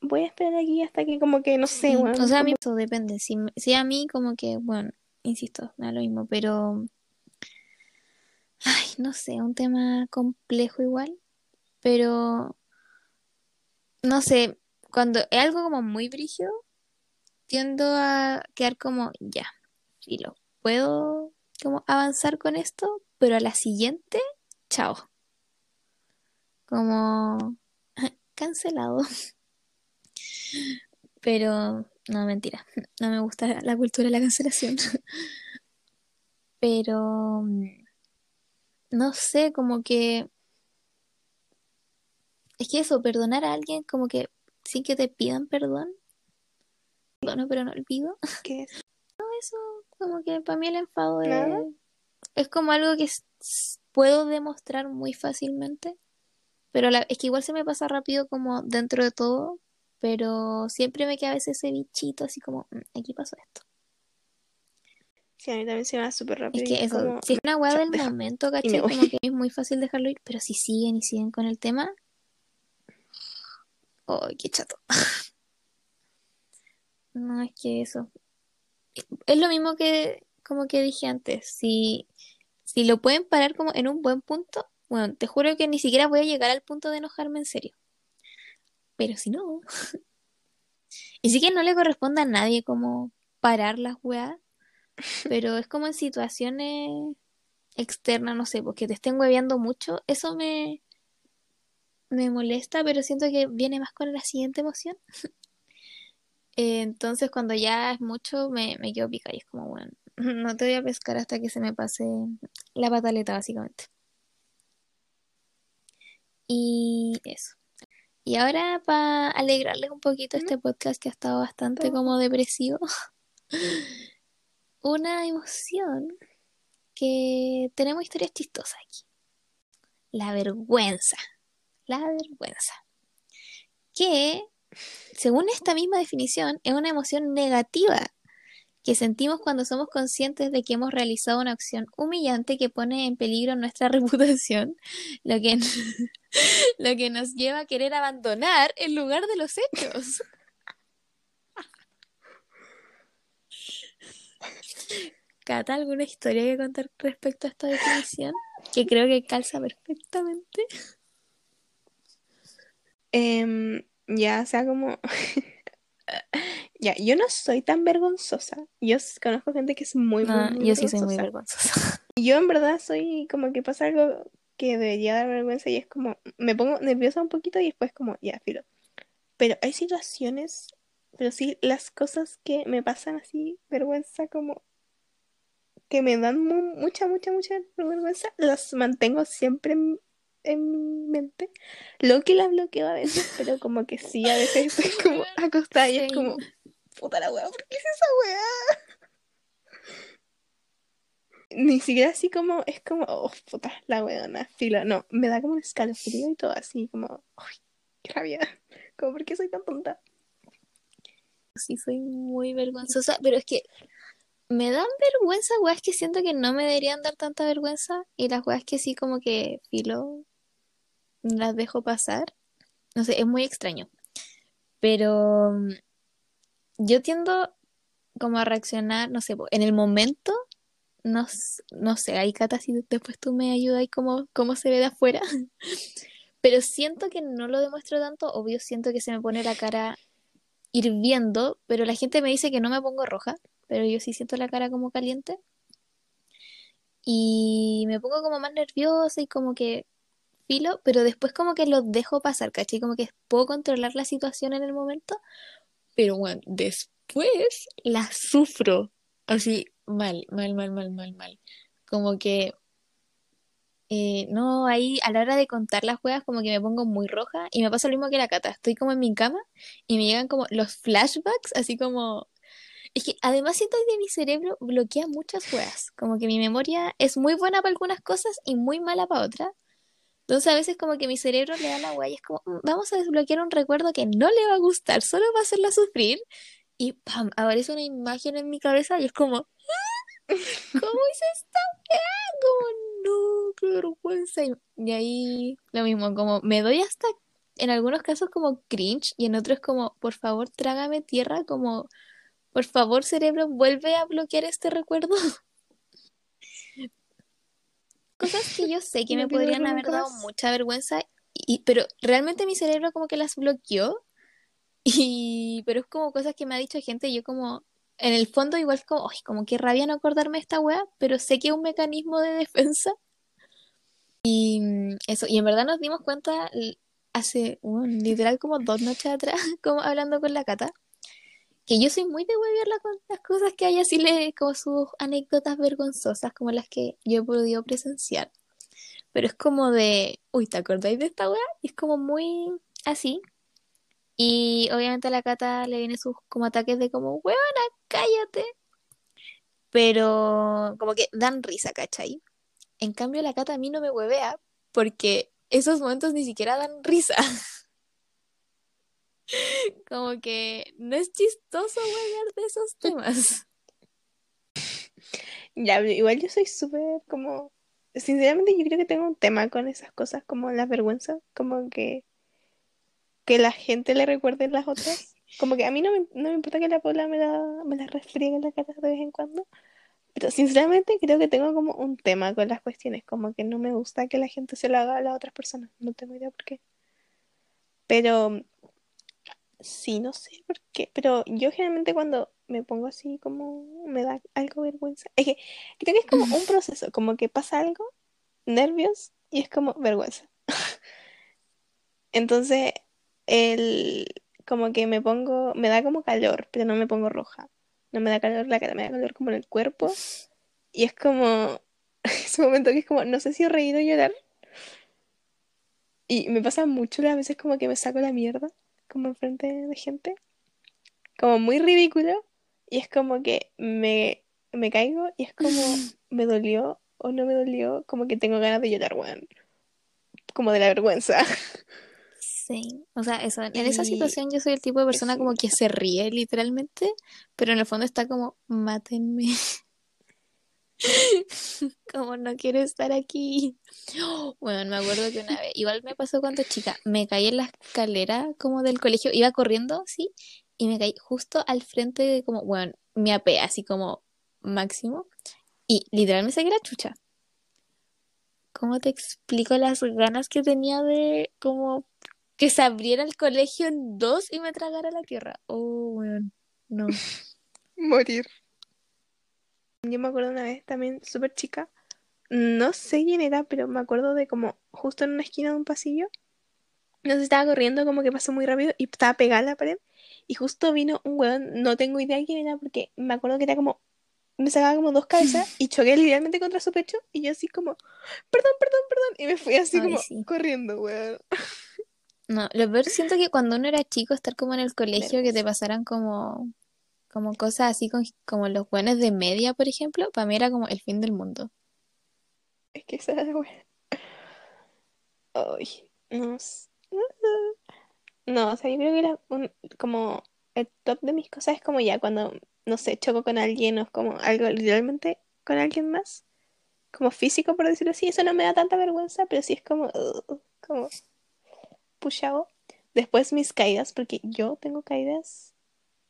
voy a esperar aquí hasta que como que, no sé, weón, o sea, a mí eso depende. Si, si a mí como que, bueno, insisto, me da lo mismo, pero, ay, no sé, un tema complejo igual, pero, no sé, cuando es algo como muy brígido, tiendo a quedar como, ya, filo, puedo como avanzar con esto, pero a la siguiente, chao. Como, (laughs) cancelado. Pero, no, mentira. No me gusta la cultura de la cancelación. (laughs) Pero, no sé, como que... Es que eso, perdonar a alguien como que sin que te pidan perdón. Perdono, pero no olvido. (laughs) ¿Qué es? No, eso, como que para mí el enfado es, Nada. es como algo que puedo demostrar muy fácilmente. Pero la- es que igual se me pasa rápido como dentro de todo. Pero siempre me queda a veces ese bichito así como, "Mm, aquí pasó esto. Sí, a mí también se me va súper rápido. Es que eso, como, si es una weá del deja- momento, ¿cachai? Como que es muy fácil dejarlo ir, pero si siguen y siguen con el tema, ¡ay, qué chato! (laughs) No, es que eso. Es lo mismo que como que dije antes. Si, si lo pueden parar como en un buen punto, bueno, te juro que ni siquiera voy a llegar al punto de enojarme en serio. Pero si no. (laughs) Y sí que no le corresponde a nadie como parar las weas. Pero es como en situaciones externas, no sé, porque te estén hueveando mucho. Eso me, me molesta, pero siento que viene más con la siguiente emoción. (laughs) Eh, Entonces, cuando ya es mucho, me, me quedo pica y es como, bueno, (laughs) no te voy a pescar hasta que se me pase la pataleta, básicamente. Y eso. Y ahora, para alegrarles un poquito este podcast que ha estado bastante como depresivo, (laughs) una emoción que tenemos historias chistosas aquí. La vergüenza. La vergüenza. Que, según esta misma definición, es una emoción negativa que sentimos cuando somos conscientes de que hemos realizado una acción humillante que pone en peligro nuestra (laughs) reputación, lo que, (laughs) lo que nos lleva a querer abandonar el lugar de los hechos. (laughs) Cata, ¿alguna historia que contar respecto a esta definición? Que creo que calza perfectamente. Em, ya, sea, como... Ya, yo no soy tan vergonzosa. Yo conozco gente que es muy, No, muy yo sí soy muy vergonzosa. (laughs) Yo en verdad soy como que pasa algo que debería dar vergüenza y es como, me pongo nerviosa un poquito y después como, ya, filo. Pero hay situaciones, pero sí, las cosas que me pasan así, vergüenza como que me dan mu- mucha, mucha, mucha vergüenza, las mantengo siempre en, en mi mente. Lo que las bloqueo a veces, pero como que sí, a veces (laughs) estoy como acostada y es como, puta la weá, ¿por qué es esa weá? Ni siquiera así como, es como, oh, puta, la weona, filo, no, me da como un escalofrío y todo así, como, ay, qué rabia, como, ¿por qué soy tan tonta? Sí, soy muy vergonzosa, pero es que me dan vergüenza weas que siento que no me deberían dar tanta vergüenza y las weas que sí como que filo las dejo pasar. No sé, es muy extraño. Pero mm, yo tiendo como a reaccionar, no sé, en el momento, no, no sé, ahí Cata, si después tú me ayudas y cómo, cómo se ve de afuera. (laughs) Pero siento que no lo demuestro tanto, obvio siento que se me pone la cara hirviendo, pero la gente me dice que no me pongo roja, pero yo sí siento la cara como caliente. Y me pongo como más nerviosa y como que filo, pero después como que lo dejo pasar, ¿cachai? Como que puedo controlar la situación en el momento, pero bueno, después la sufro. Así, mal, mal, mal, mal, mal, mal. Como que, eh, no, ahí a la hora de contar las juegas como que me pongo muy roja y me pasa lo mismo que la Cata. Estoy como en mi cama y me llegan como los flashbacks, así como... Es que además siento que mi cerebro bloquea muchas juegas. Como que mi memoria es muy buena para algunas cosas y muy mala para otras. Entonces a veces como que mi cerebro le da la hueá es como, "Mm, vamos a desbloquear un recuerdo que no le va a gustar, solo va a hacerla sufrir. Y ¡pam! aparece una imagen en mi cabeza y es como, "Ah, ¿cómo hice esta? Como, no, qué vergüenza. Y ahí lo mismo, como me doy hasta, en algunos casos como cringe y en otros como, por favor, trágame tierra, como, por favor, cerebro, vuelve a bloquear este recuerdo. (laughs) Cosas que yo sé que me podrían haber dado mucha vergüenza, y, pero realmente mi cerebro como que las bloqueó, y, pero es como cosas que me ha dicho gente, y yo como, en el fondo igual es como, ay, como que rabia no acordarme de esta wea, pero sé que es un mecanismo de defensa. Y mm, eso, y en verdad nos dimos cuenta hace, literal como dos noches atrás, (laughs) como hablando con la Cata, que yo soy muy de huevearla con las cosas que hay así, le, como sus anécdotas vergonzosas, como las que yo he podido presenciar. Pero es como de, uy, ¿te acordáis de esta weá? Es como muy así. Y obviamente a la Cata le vienen sus como ataques de como, huevona, cállate. Pero como que dan risa, ¿cachai? En cambio la Cata a mí no me huevea porque esos momentos ni siquiera dan risa. (laughs) (laughs) como que no es chistoso huevear de esos temas. (laughs) Ya, igual yo soy súper como... Sinceramente yo creo que tengo un tema con esas cosas, como las vergüenzas, como que que la gente le recuerde las otras. Como que a mí no me, no me importa que la Paula me la, me la refriegue en la cara de vez en cuando. Pero sinceramente creo que tengo como un tema con las cuestiones. Como que no me gusta que la gente se lo haga a las otras personas. No tengo idea por qué. Pero sí, no sé por qué. Pero yo generalmente cuando me pongo así como me da algo vergüenza. Es que creo que es como un (laughs) proceso. Como que pasa algo, nervios y es como vergüenza. (laughs) Entonces el, como que me pongo, me da como calor, pero no me pongo roja. No me da calor la cara, me da calor como en el cuerpo. Y es como, (laughs) ese momento que es como, no sé si he reído o llorar. Y me pasa mucho las veces como que me saco la mierda, como enfrente de gente. Como muy ridículo. Y es como que me, me caigo y es como, (gasps) me dolió o no me dolió, como que tengo ganas de llorar, weón. Como de la vergüenza. Sí, o sea, eso, en esa situación yo soy el tipo de persona como que se ríe literalmente, pero en el fondo está como, mátenme. (laughs) como no quiero estar aquí. (gasps) Bueno, me acuerdo que una vez, igual me pasó cuando chica, me caí en la escalera como del colegio, iba corriendo, sí, y me caí justo al frente de como, bueno, mi AP, así como máximo, y literalmente me la chucha. ¿Cómo te explico las ganas que tenía de como que se abriera el colegio en dos y me tragara la tierra. Oh, bueno, no. (laughs) Morir. Yo me acuerdo una vez también, súper chica. No sé quién era, pero me acuerdo de como justo en una esquina de un pasillo. No sé, estaba corriendo como que pasó muy rápido y estaba pegada a la pared. Y justo vino un weón, no tengo idea quién era porque me acuerdo que era como me sacaba como dos cabezas (laughs) y choqué literalmente contra su pecho y yo así como, perdón, perdón, perdón, y me fui así como corriendo, weón. No, lo peor siento que cuando uno era chico, estar como en el colegio, que te pasaran como, como cosas así como los buenos de media, por ejemplo, para mí era como el fin del mundo. Es que esa era buena. Ay, no No, o sea, yo creo que era como el top de mis cosas es como ya cuando, no sé, choco con alguien o es como algo literalmente con alguien más, como físico, por decirlo así. Eso no me da tanta vergüenza, pero sí es como, como pushado. Después mis caídas, porque yo tengo caídas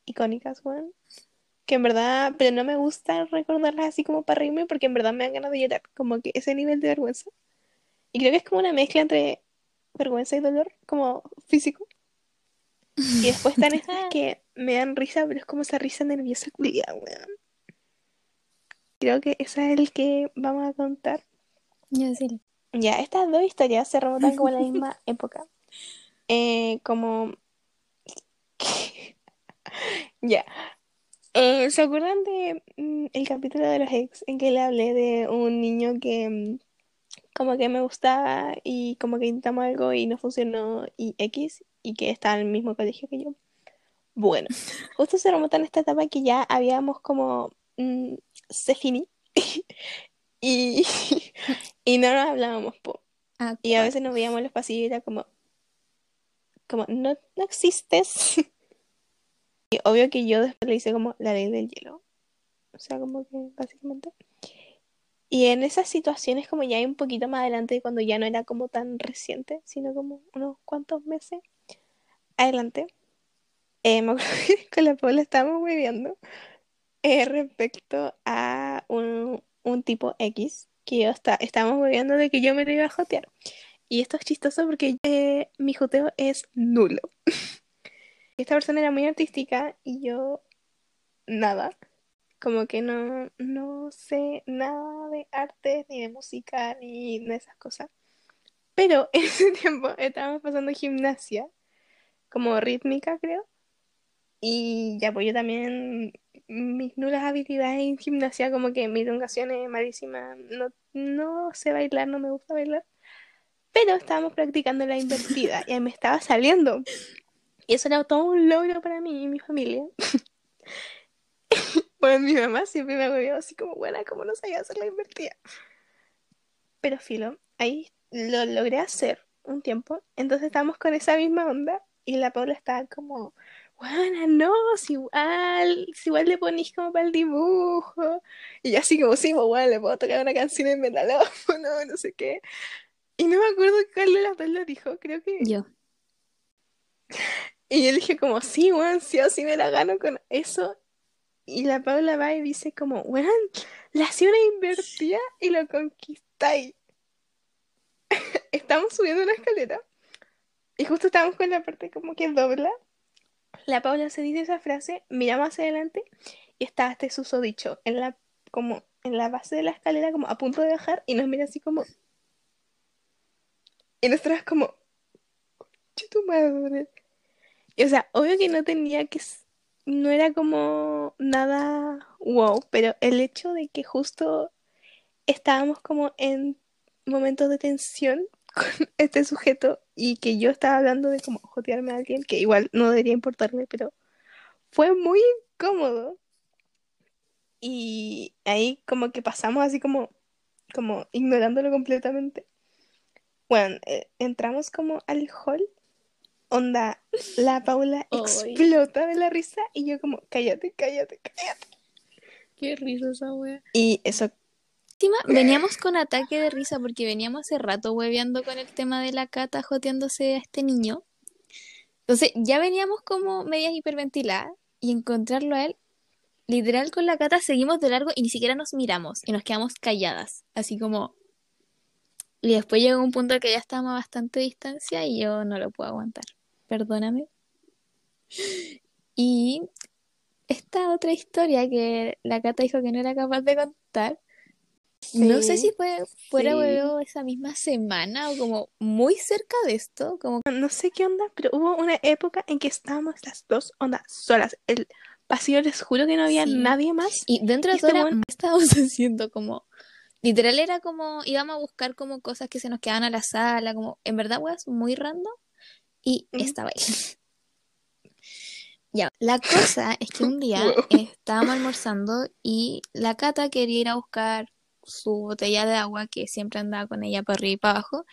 icónicas, weón. Que en verdad, pero no me gusta recordarlas así como para reírme, porque en verdad me dan ganas de llorar. Como que ese nivel de vergüenza. Y creo que es como una mezcla entre vergüenza y dolor, como físico. Y después están estas (laughs) que me dan risa, pero es como esa risa nerviosa weón. Creo que ese es el que vamos a contar. Ya, sí. Ya, estas dos historias se remontan como a la misma (laughs) época. Eh, como... (laughs) ya. Eh, ¿Se acuerdan de mm, el capítulo de los ex en que le hablé de un niño que mm, como que me gustaba y como que intentamos algo y no funcionó y X y que estaba en el mismo colegio que yo? Bueno, (laughs) justo se remonta en esta etapa que ya habíamos como mm, se finí (laughs) y, y no nos hablábamos po. Ah, y a veces nos veíamos en los pasillos y era como, como, no, no existes. Y obvio que yo después le hice como la ley del hielo. O sea, como que básicamente. Y en esas situaciones, como ya hay un poquito más adelante, cuando ya no era como tan reciente, sino como unos cuantos meses adelante, eh, me acuerdo (laughs) que con la Paula estábamos viviendo eh, respecto a un, un, tipo X que yo está, estábamos viviendo de que yo me lo iba a jotear. Y esto es chistoso porque eh, mi joteo es nulo. (laughs) Esta persona era muy artística y yo nada. Como que no, no sé nada de arte, ni de música, ni de esas cosas. Pero (laughs) en ese tiempo estábamos pasando gimnasia, como rítmica, creo. Y ya, pues yo también, mis nulas habilidades en gimnasia, como que mi elongación es malísima. No, no sé bailar, no me gusta bailar. Pero estábamos practicando la invertida y me estaba saliendo. Y eso era todo un logro para mí y mi familia. (laughs) pues mi mamá siempre me agobió así como, buena, como no sabía hacer la invertida. Pero filo, ahí lo logré hacer un tiempo. Entonces estábamos con esa misma onda y la Paula estaba como, bueno, no, si igual, si igual le ponís como para el dibujo. Y yo así como, sí, pues bueno, le puedo tocar una canción en metalófono, (laughs) no sé qué. Y no me acuerdo cuál de las dos lo dijo, creo que... Yo. Y yo dije como, sí, weón, sí o sí me la gano con eso. Y la Paula va y dice como, weón, la una invertida y lo conquistáis. (laughs) estamos subiendo una escalera y justo estamos con la parte como que dobla. La Paula se dice esa frase, miramos hacia adelante y está este susodicho en la, como en la base de la escalera, como a punto de bajar y nos mira así como... Y nosotras como... "Conche tu madre". O sea, obvio que no tenía que... No era como nada wow, pero el hecho de que justo estábamos como en momentos de tensión (laughs) con este sujeto y que yo estaba hablando de como jotearme a alguien, que igual no debería importarme, pero fue muy incómodo. Y ahí como que pasamos así como, como ignorándolo completamente. Bueno, eh, entramos como al hall, onda, la Paula explota de la risa y yo como, cállate, cállate, cállate. Qué risa esa wea. Y eso, Encima, veníamos con ataque de risa porque veníamos hace rato hueveando con el tema de la cata joteándose a este niño. Entonces, ya veníamos como medias hiperventiladas y encontrarlo a él, literal con la cata seguimos de largo y ni siquiera nos miramos y nos quedamos calladas, así como... Y después llegó un punto que ya estábamos a bastante distancia y yo no lo puedo aguantar. Perdóname. Y esta otra historia que la Cata dijo que no era capaz de contar, no sé si fue fuera sí. esa misma semana o como muy cerca de esto, como no sé qué onda, pero hubo una época en que estábamos las dos ondas solas. El pasillo, les juro que no había Sí. nadie más. Y dentro de Este todo weón- (laughs) estábamos haciendo como, literal era como, íbamos a buscar como cosas que se nos quedaban a la sala, como, en verdad, weas, muy random, y estaba ahí. Ya, la cosa es que un (laughs) día estábamos almorzando y la Cata quería ir a buscar su botella de agua, que siempre andaba con ella para arriba y para abajo,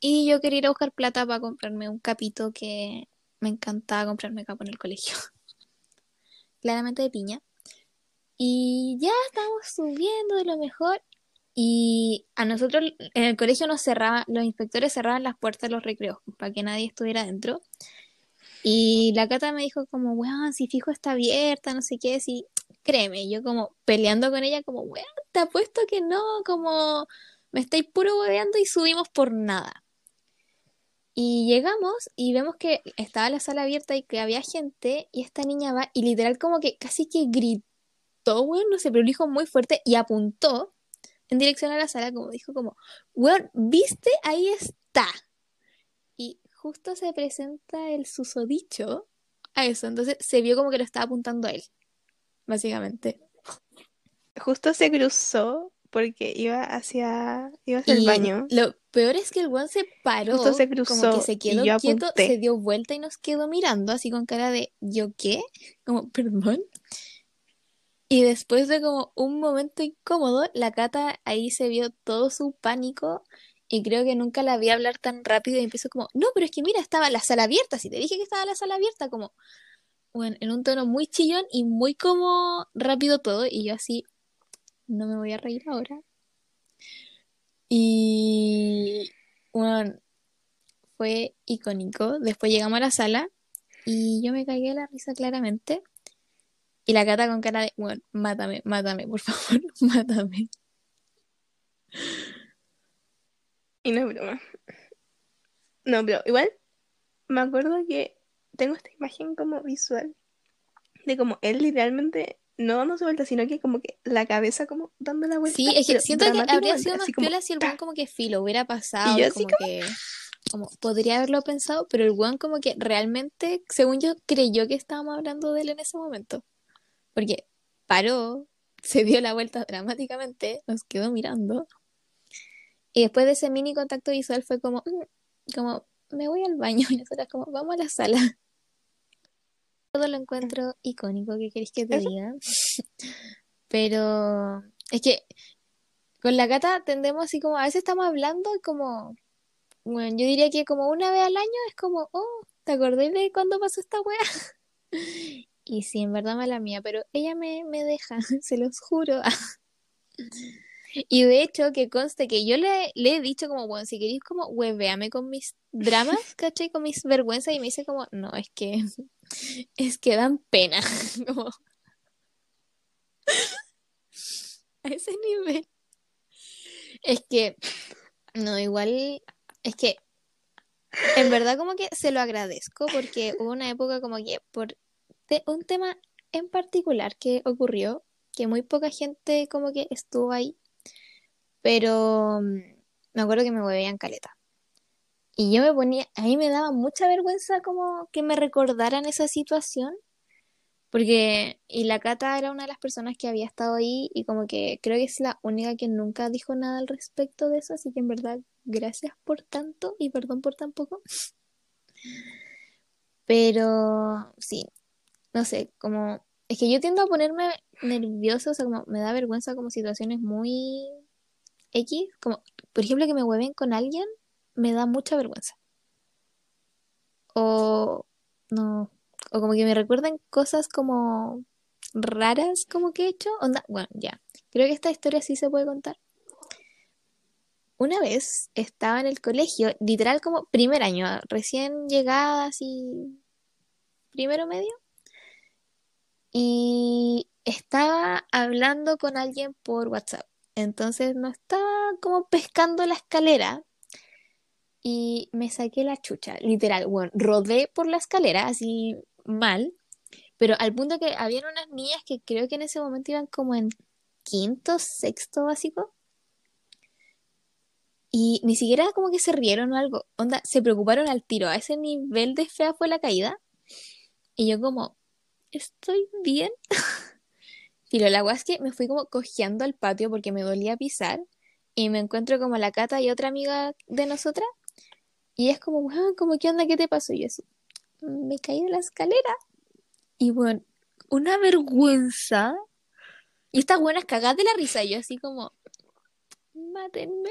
y yo quería ir a buscar plata para comprarme un capito que me encantaba comprarme capo en el colegio. (laughs) Claramente de piña. Y ya estábamos subiendo de lo mejor. Y a nosotros en el colegio nos cerraban, los inspectores cerraban las puertas de los recreos para que nadie estuviera dentro. Y la Cata me dijo como, weón, si fijo está abierta, no sé qué, si créeme, yo como peleando con ella como, weón, te apuesto que no, como me estáis puro hueveando y subimos por nada. Y llegamos y vemos que estaba la sala abierta y que había gente y esta niña va y literal como que casi que gritó, weón, no sé, pero lo dijo muy fuerte y apuntó en dirección a la sala como dijo como, weón, ¿viste? Ahí está. Y justo se presenta el susodicho a eso, entonces se vio como que lo estaba apuntando a él, básicamente. Justo se cruzó porque iba hacia, iba hacia el Y baño. lo peor es que el weón se paró, Justo se como cruzó que se y quedó yo quieto, apunté. se dio vuelta y nos quedó mirando así con cara de ¿yo qué? Como, perdón. Y después de como un momento incómodo, la Cata ahí se vio todo su pánico y creo que nunca la vi hablar tan rápido y empezó como, no, pero es que mira, estaba la sala abierta, si te dije que estaba la sala abierta, como, bueno, en un tono muy chillón y muy como rápido todo y yo así, no me voy a reír ahora. Y bueno, fue icónico. Después llegamos a la sala y yo me cagué de la risa claramente. Y la Cata con cara de, bueno, mátame, mátame, por favor, (laughs) mátame. Y no es broma. No, pero igual me acuerdo que tengo esta imagen como visual de como él literalmente no dándose vuelta, sino que como que la cabeza como dando la vuelta. Sí, es que siento que habría sido más piola si el weón como que filo hubiera pasado, Y yo así como que como podría haberlo pensado, pero el weón como que realmente, según yo, creyó que estábamos hablando de él en ese momento. Porque paró, se dio la vuelta dramáticamente, nos quedó mirando. Y después de ese mini contacto visual fue como, "Mm", como, me voy al baño. (laughs) Y nosotras como, vamos a la sala. Todo lo encuentro icónico, ¿qué queréis que te diga? Pero es que con la Cata tendemos así como, a veces estamos hablando y como, bueno, yo diría que como una vez al año es como, oh, ¿te acordás de cuándo pasó esta wea? Y sí, en verdad mala mía, pero ella me, me deja, (laughs) se los juro. (laughs) Y de hecho, que conste que yo le, le he dicho como, bueno, si queréis como hueveame con mis dramas, (laughs) ¿cachai? Con mis vergüenzas, y me dice como, no, es que, es que dan pena. Como, a ese nivel. Es que, no, igual, es que, en verdad como que se lo agradezco, porque hubo una época como que por te- un tema en particular que ocurrió, que muy poca gente como que estuvo ahí, pero mm, me acuerdo que me hueveían caleta. Y yo me ponía, a mí me daba mucha vergüenza como que me recordaran esa situación, porque, y la Cata era una de las personas que había estado ahí y como que creo que es la única que nunca dijo nada al respecto de eso, así que en verdad, gracias por tanto y perdón por tan poco. Pero sí, no sé, como, es que yo tiendo a ponerme nerviosa, o sea, como me da vergüenza como situaciones muy X, como, por ejemplo, que me hueven con alguien, me da mucha vergüenza. O, no, o como que me recuerden cosas como raras como que he hecho. Onda, bueno, ya, creo que esta historia sí se puede contar. Una vez estaba en el colegio, literal como primer año, recién llegada, así, primero medio. Y estaba hablando con alguien por WhatsApp. Entonces no estaba como pescando la escalera y me saqué la chucha, literal. Bueno, rodé por la escalera así mal, pero al punto que habían unas niñas que creo que en ese momento iban como en quinto, sexto básico y ni siquiera como que se rieron o algo. Onda, se preocuparon al tiro. A ese nivel de fea fue la caída. Y yo como, ¿estoy bien? (laughs) Pero la es que me fui como cojeando al patio porque me dolía pisar y me encuentro como la Cata y otra amiga de nosotras y es como, weón, como, ¿qué onda? ¿Qué te pasó? Y yo así, me caí de la escalera y bueno, una vergüenza y estas buenas cagadas de la risa y yo así como, mátenme.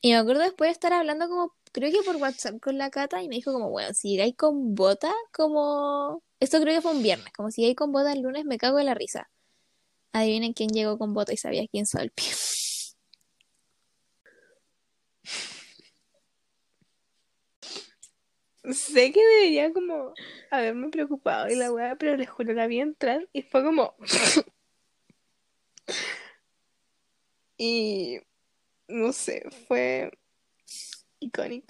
Y me acuerdo después de estar hablando como, creo que por WhatsApp con la Cata y me dijo como, bueno, si llegáis con bota, como... Esto creo que fue un viernes, como si llegáis con bota el lunes me cago de la risa. Adivinen quién llegó con bota y sabía quién soy el. Sé que debería como haberme preocupado y la weá, pero les juro, la vi entrar y fue como... (laughs) y no sé, fue icónico.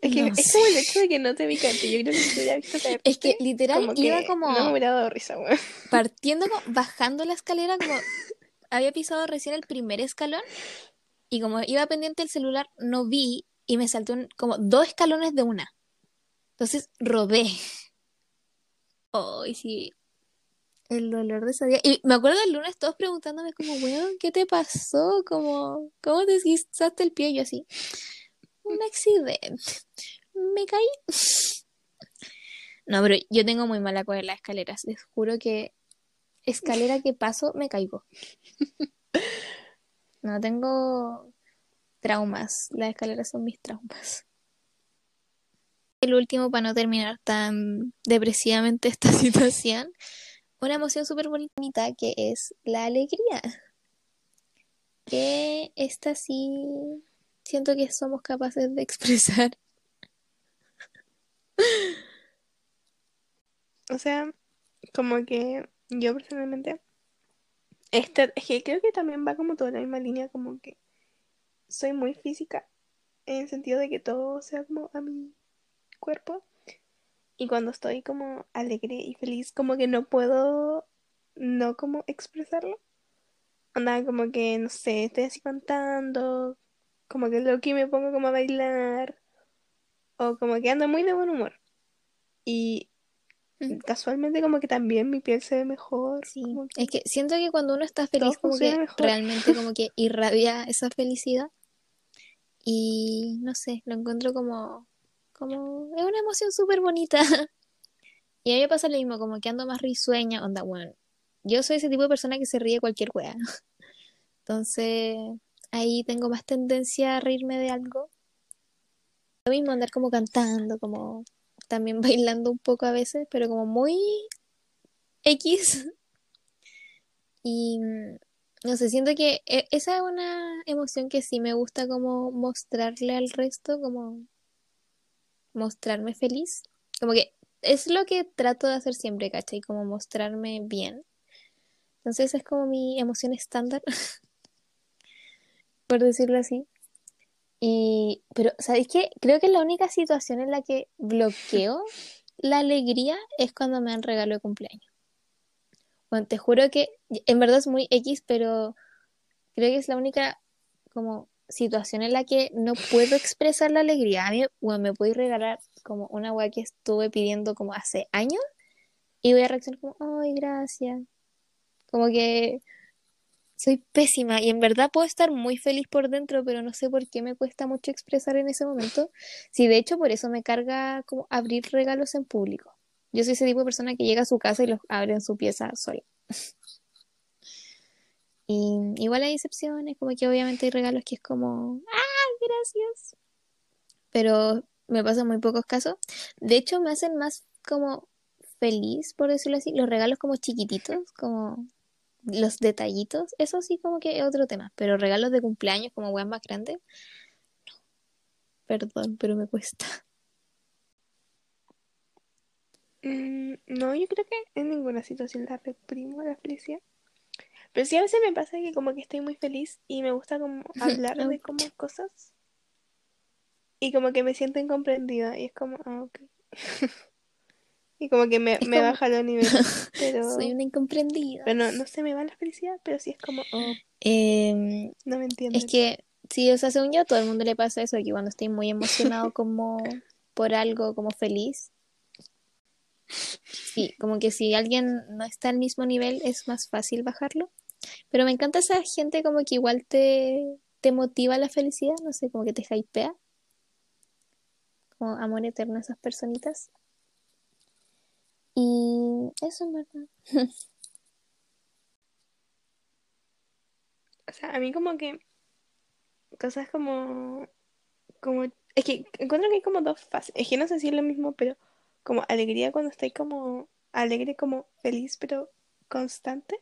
Es que No es sé. como el hecho de que no te vi caerte. Yo creo que si te hubiera visto caerte, Es que literal como iba que como no me hubiera dado risa, weón. partiendo, como, bajando la escalera, como había pisado recién el primer escalón y como iba pendiente el celular, no vi y me saltó un- como dos escalones de una. Entonces rodé. Ay, sí. El dolor de ese día. Y me acuerdo el lunes todos preguntándome como, weón, ¿qué te pasó? Como, ¿cómo te desguizaste el pie? Y yo así, un accidente. Me caí. No, pero yo tengo muy mala con las escaleras. Les juro que escalera que paso, me caigo. (laughs) No, tengo traumas. Las escaleras son mis traumas. El último, para no terminar tan depresivamente esta (laughs) situación, una emoción súper bonita que es la alegría. Que esta sí siento que somos capaces de expresar. O sea, como que yo personalmente, esta, es que creo que también va como toda la misma línea, como que soy muy física, en el sentido de que todo sea como a mi cuerpo. Y cuando estoy como alegre y feliz, como que no puedo no como expresarlo. Onda, como que, no sé, estoy así cantando, como que lo que me pongo como a bailar, o como que ando muy de buen humor. Y Mm. casualmente como que también mi piel se ve mejor. Sí, que es que siento que cuando uno está feliz, como que mejor. realmente como que (laughs) irradia esa felicidad. Y no sé, lo encuentro como, como, es una emoción súper bonita. (laughs) Y a mí me pasa lo mismo, como que ando más risueña, onda, bueno, yo soy ese tipo de persona que se ríe cualquier wea. (laughs) Entonces, ahí tengo más tendencia a reírme de algo. Lo mismo andar como cantando, como también (laughs) bailando un poco a veces, pero como muy X. Y mm, no sé, siento que e- esa es una emoción que sí me gusta como mostrarle al resto, como mostrarme feliz. Como que es lo que trato de hacer siempre, ¿cachai? Como mostrarme bien. Entonces es como mi emoción estándar, (laughs) por decirlo así. Y, pero, ¿sabéis qué? Creo que la única situación en la que bloqueo la alegría es cuando me dan regalo de cumpleaños. Bueno, te juro que en verdad es muy X, pero creo que es la única como situación en la que no puedo expresar la alegría. A mí, bueno, me podéis regalar como una weá que estuve pidiendo como hace años y voy a reaccionar como, ay, gracias. Como que soy pésima y en verdad puedo estar muy feliz por dentro, pero no sé por qué me cuesta mucho expresar en ese momento. Sí, de hecho, por eso me carga como abrir regalos en público. Yo soy ese tipo de persona que llega a su casa y los abre en su pieza sola. (laughs) Y igual hay excepciones, como que obviamente hay regalos que es como, ¡ah, gracias! Pero me pasa en muy pocos casos. De hecho, me hacen más como feliz, por decirlo así, los regalos como chiquititos, como los detallitos. Eso sí como que es otro tema. Pero regalos de cumpleaños como weas más grandes, no. Perdón, pero me cuesta. Mm, no, yo creo que en ninguna situación la reprimo la felicidad. Pero sí a veces me pasa que como que estoy muy feliz y me gusta como (laughs) hablar de como cosas. Y como que me siento incomprendida y es como, ah, ok. (laughs) Y como que me, me como- baja los (laughs) niveles. Pero, Soy una incomprendida. pero no, no se me va la felicidad, pero sí es como, oh, Em, no me entiendes. Es que, sí, o sea, según yo, a todo el mundo le pasa eso, que cuando estoy muy emocionado (laughs) como por algo, como feliz. Sí, como que si alguien no está al mismo nivel, es más fácil bajarlo. Pero me encanta esa gente como que igual te, te motiva la felicidad, no sé, como que te hypea. Como amor eterno a esas personitas. Y eso en verdad. (laughs) O sea, a mí como que cosas como, como, es que encuentro que hay como dos fases. Es que no sé si es lo mismo, pero como alegría cuando estoy como alegre, como feliz, pero constante.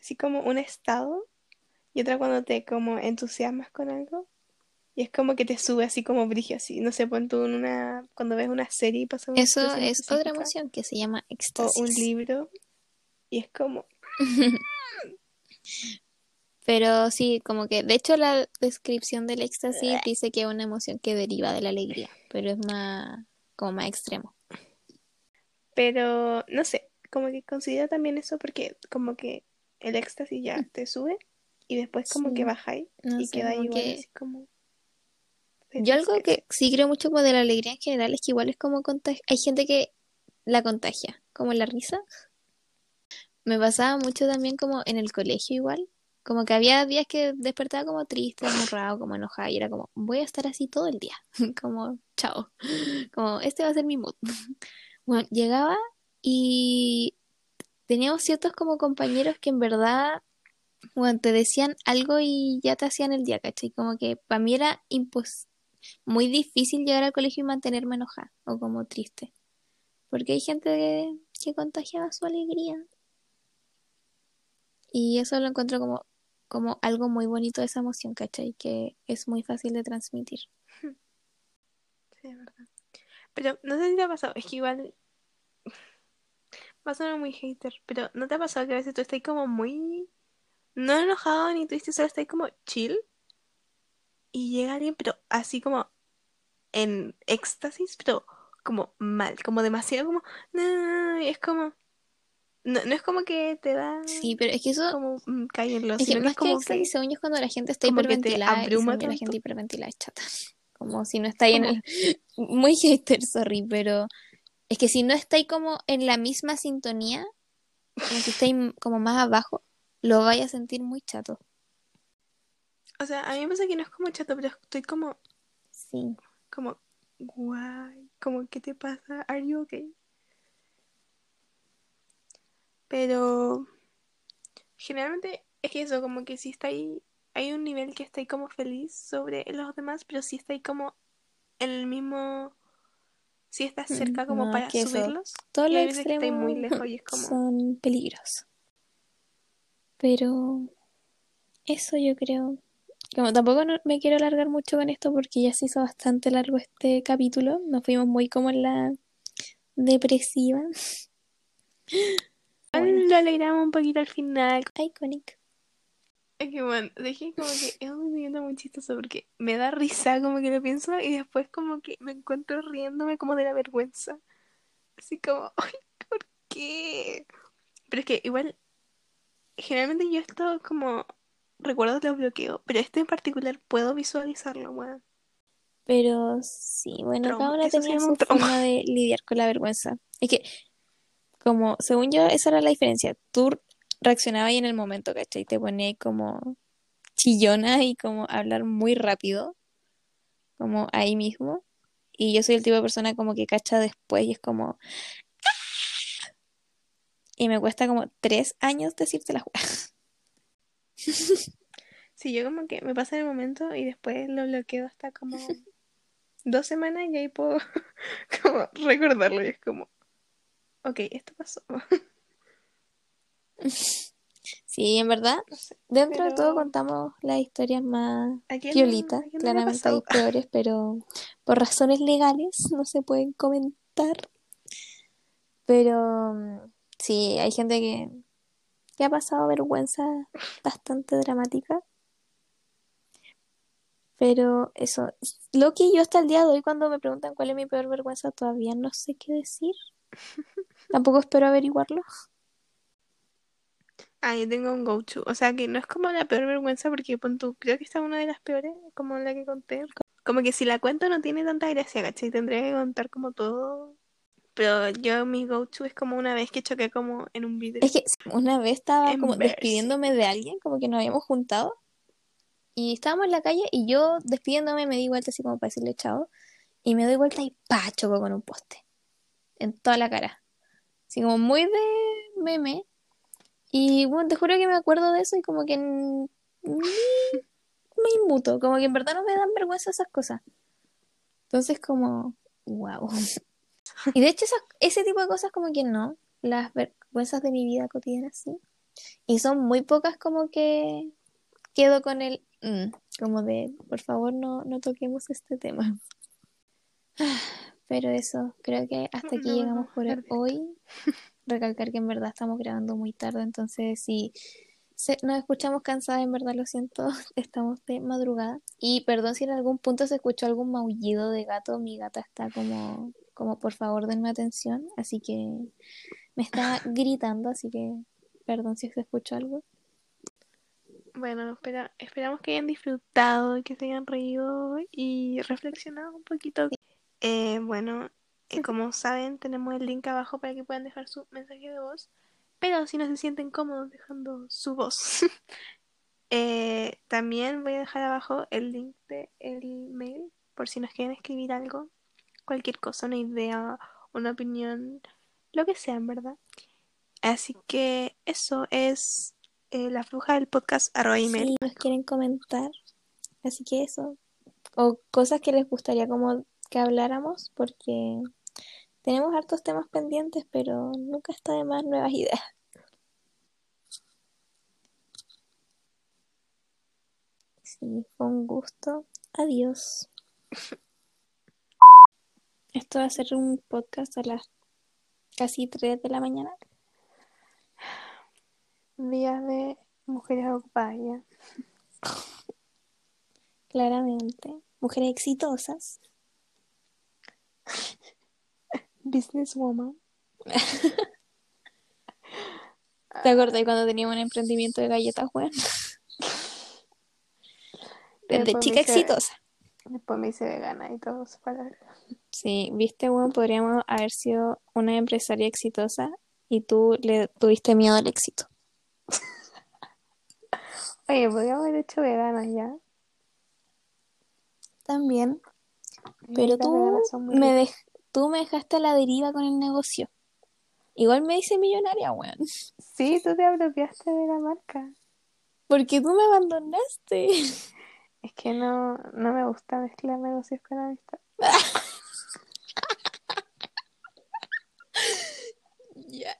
Así como un estado. Y otra cuando te como entusiasmas con algo. Y es como que te sube así como brillo, así. No sé, pon tú en una, cuando ves una serie y pasa una Eso es otra emoción que se llama O un éxtasis. libro. Y es como, (laughs) Pero sí, como que, de hecho la descripción del éxtasis dice que es una emoción que deriva de la alegría, pero es más, como más extremo. Pero no sé, como que considero también eso porque como que el éxtasis ya te sube y después como Sí. que baja ahí No y sé, queda igual que- así como... Yo algo que sí creo mucho como de la alegría en general es que igual es como contag- hay gente que la contagia, como la risa. Me pasaba mucho también como en el colegio igual, como que había días que despertaba como triste, amurrado, como enojada y era como, voy a estar así todo el día, (laughs) como, chao, (laughs) como, este va a ser mi mood. (laughs) Bueno, llegaba y teníamos ciertos como compañeros que en verdad, bueno, te decían algo y ya te hacían el día, ¿cachai? Como que para mí era impos muy difícil llegar al colegio y mantenerme enojada o como triste. Porque hay gente que, que contagiaba su alegría. Y eso lo encuentro como, como algo muy bonito de esa emoción, ¿cachai? Que es muy fácil de transmitir. Sí, es verdad. Pero no sé si te ha pasado, es que igual va a sonar muy hater, pero ¿no te ha pasado que a veces tú estás como muy... No enojado ni triste, solo estás como chill y llega alguien, pero así como en éxtasis, pero como mal, como demasiado como... No, es como... No, no es como que te da Sí, pero es que eso, como mm, cállenlo, es que sino que más es que como que según yo, es cuando la gente está hiperventilada y la gente hiperventilada es chata. (laughs) Como si no está ahí en el... (laughs) Muy hater, sorry, pero es que si no está ahí como en la misma sintonía, como si está ahí como más abajo, lo vaya a sentir muy chato. O sea, a mí me pasa que no es como chato, pero estoy como, Sí. como, guay, como, ¿qué te pasa? ¿Are you okay? Pero generalmente es que eso, como que si está ahí, hay un nivel que está ahí como feliz sobre los demás, pero si está ahí como en el mismo, si estás cerca como No, para subirlos. todos los ahí muy extremos lejos y es como, son peligrosos. Pero eso yo creo. Como tampoco no- me quiero alargar mucho con esto porque ya se hizo bastante largo este capítulo. Nos fuimos muy como en la depresiva. (laughs) Bueno, lo alegramos un poquito al final. iconic. Es que bueno, dije como que es un movimiento muy chistoso porque me da risa como que lo pienso y después como que me encuentro riéndome como de la vergüenza. Así como, (laughs) ay, ¿por qué? Pero es que igual, generalmente yo esto como recuerdos los bloqueo, pero este en particular puedo visualizarlo, weón. Pero sí, bueno, cada Trauma. una Eso se tenía llama su un trauma. forma de lidiar con la vergüenza. Es que, como, según yo, esa era la diferencia. Tú reaccionabas ahí en el momento, ¿cachai? Te ponías como chillona y como hablar muy rápido, como ahí mismo. Y yo soy el tipo de persona como que cacha después y es como... Y me cuesta como tres años decirte las. (laughs) (laughs) Sí, yo como que me pasa el momento y después lo bloqueo hasta como (laughs) dos semanas y ahí puedo (laughs) como recordarlo y es como, ok, esto pasó. Sí, en verdad, No sé. dentro de todo contamos las historias más ¿A quién- piolitas. a quién no le ha Claramente hay peores, pero por razones legales no se pueden comentar. Pero mm, sí, hay gente que, que ha pasado vergüenza bastante dramática. Pero eso, lo que yo hasta el día de hoy cuando me preguntan cuál es mi peor vergüenza, todavía no sé qué decir. (laughs) Tampoco espero averiguarlo. Ah, yo tengo un go-to. O sea, que no es como la peor vergüenza porque pon tú, creo que esta es una de las peores, como la que conté. Como que si la cuento no tiene tanta gracia, ¿cachai? Tendría que contar como todo. Pero yo mi go-to es como una vez que choqué como en un vidrio. Es que una vez estaba como despidiéndome de alguien, como que nos habíamos juntado, y estábamos en la calle y yo despidiéndome me di vuelta así como para decirle chao, y me doy vuelta y pa, choco con un poste, en toda la cara. Así como muy de meme. Y bueno, te juro que me acuerdo de eso y como que me inmuto, como que en verdad no me dan vergüenza esas cosas. Entonces como, wow. Y de hecho esas- ese tipo de cosas como que no, las vergüenzas de mi vida cotidiana sí. Y son muy pocas como que quedo con el, mm, como de, por favor no, no toquemos este tema. (sighs) Pero eso, creo que hasta aquí No, llegamos por hoy. Recalcar que en verdad estamos grabando muy tarde, entonces si se- nos escuchamos cansadas, en verdad lo siento, (laughs) estamos de madrugada. Y perdón si en algún punto se escuchó algún maullido de gato, mi gata está como, como por favor denme atención, así que me está (laughs) gritando, así que perdón si se escuchó algo. Bueno, espera, esperamos que hayan disfrutado, que se hayan reído y reflexionado un poquito. Eh, bueno, eh, como saben, tenemos el link abajo para que puedan dejar su mensaje de voz. Pero si no se sienten cómodos dejando su voz, (laughs) eh, también voy a dejar abajo el link de el mail por si nos quieren escribir algo, cualquier cosa, una idea, una opinión, lo que sea, en verdad. Así que eso es eh, la bruja del podcast arroba email. Si nos quieren comentar, así que eso. O cosas que les gustaría como que habláramos, porque tenemos hartos temas pendientes, pero nunca está de más nuevas (laughs) ideas. Sí, fue un gusto. Adiós. (laughs) Esto va a ser un podcast a las casi 3 de la mañana. Días de mujeres ocupadas ya. (laughs) Claramente. Mujeres exitosas. (laughs) Businesswoman. (laughs) ¿Te acordás cuando teníamos un emprendimiento de galletas, weón? Desde Después me chica hice- exitosa. Después me hice vegana y todo eso para Sí, viste, weón, podríamos haber sido una empresaria exitosa y tú le tuviste miedo al éxito. (laughs) Oye, podríamos haber hecho veganas ya. También. Pero tú me, dej- tú me dejaste a la deriva con el negocio. Igual me hice millonaria, weón. Sí, tú te apropiaste de la marca. Porque tú me abandonaste. (laughs) Es que no, no me gusta mezclar negocios con amistad. (laughs) Ya.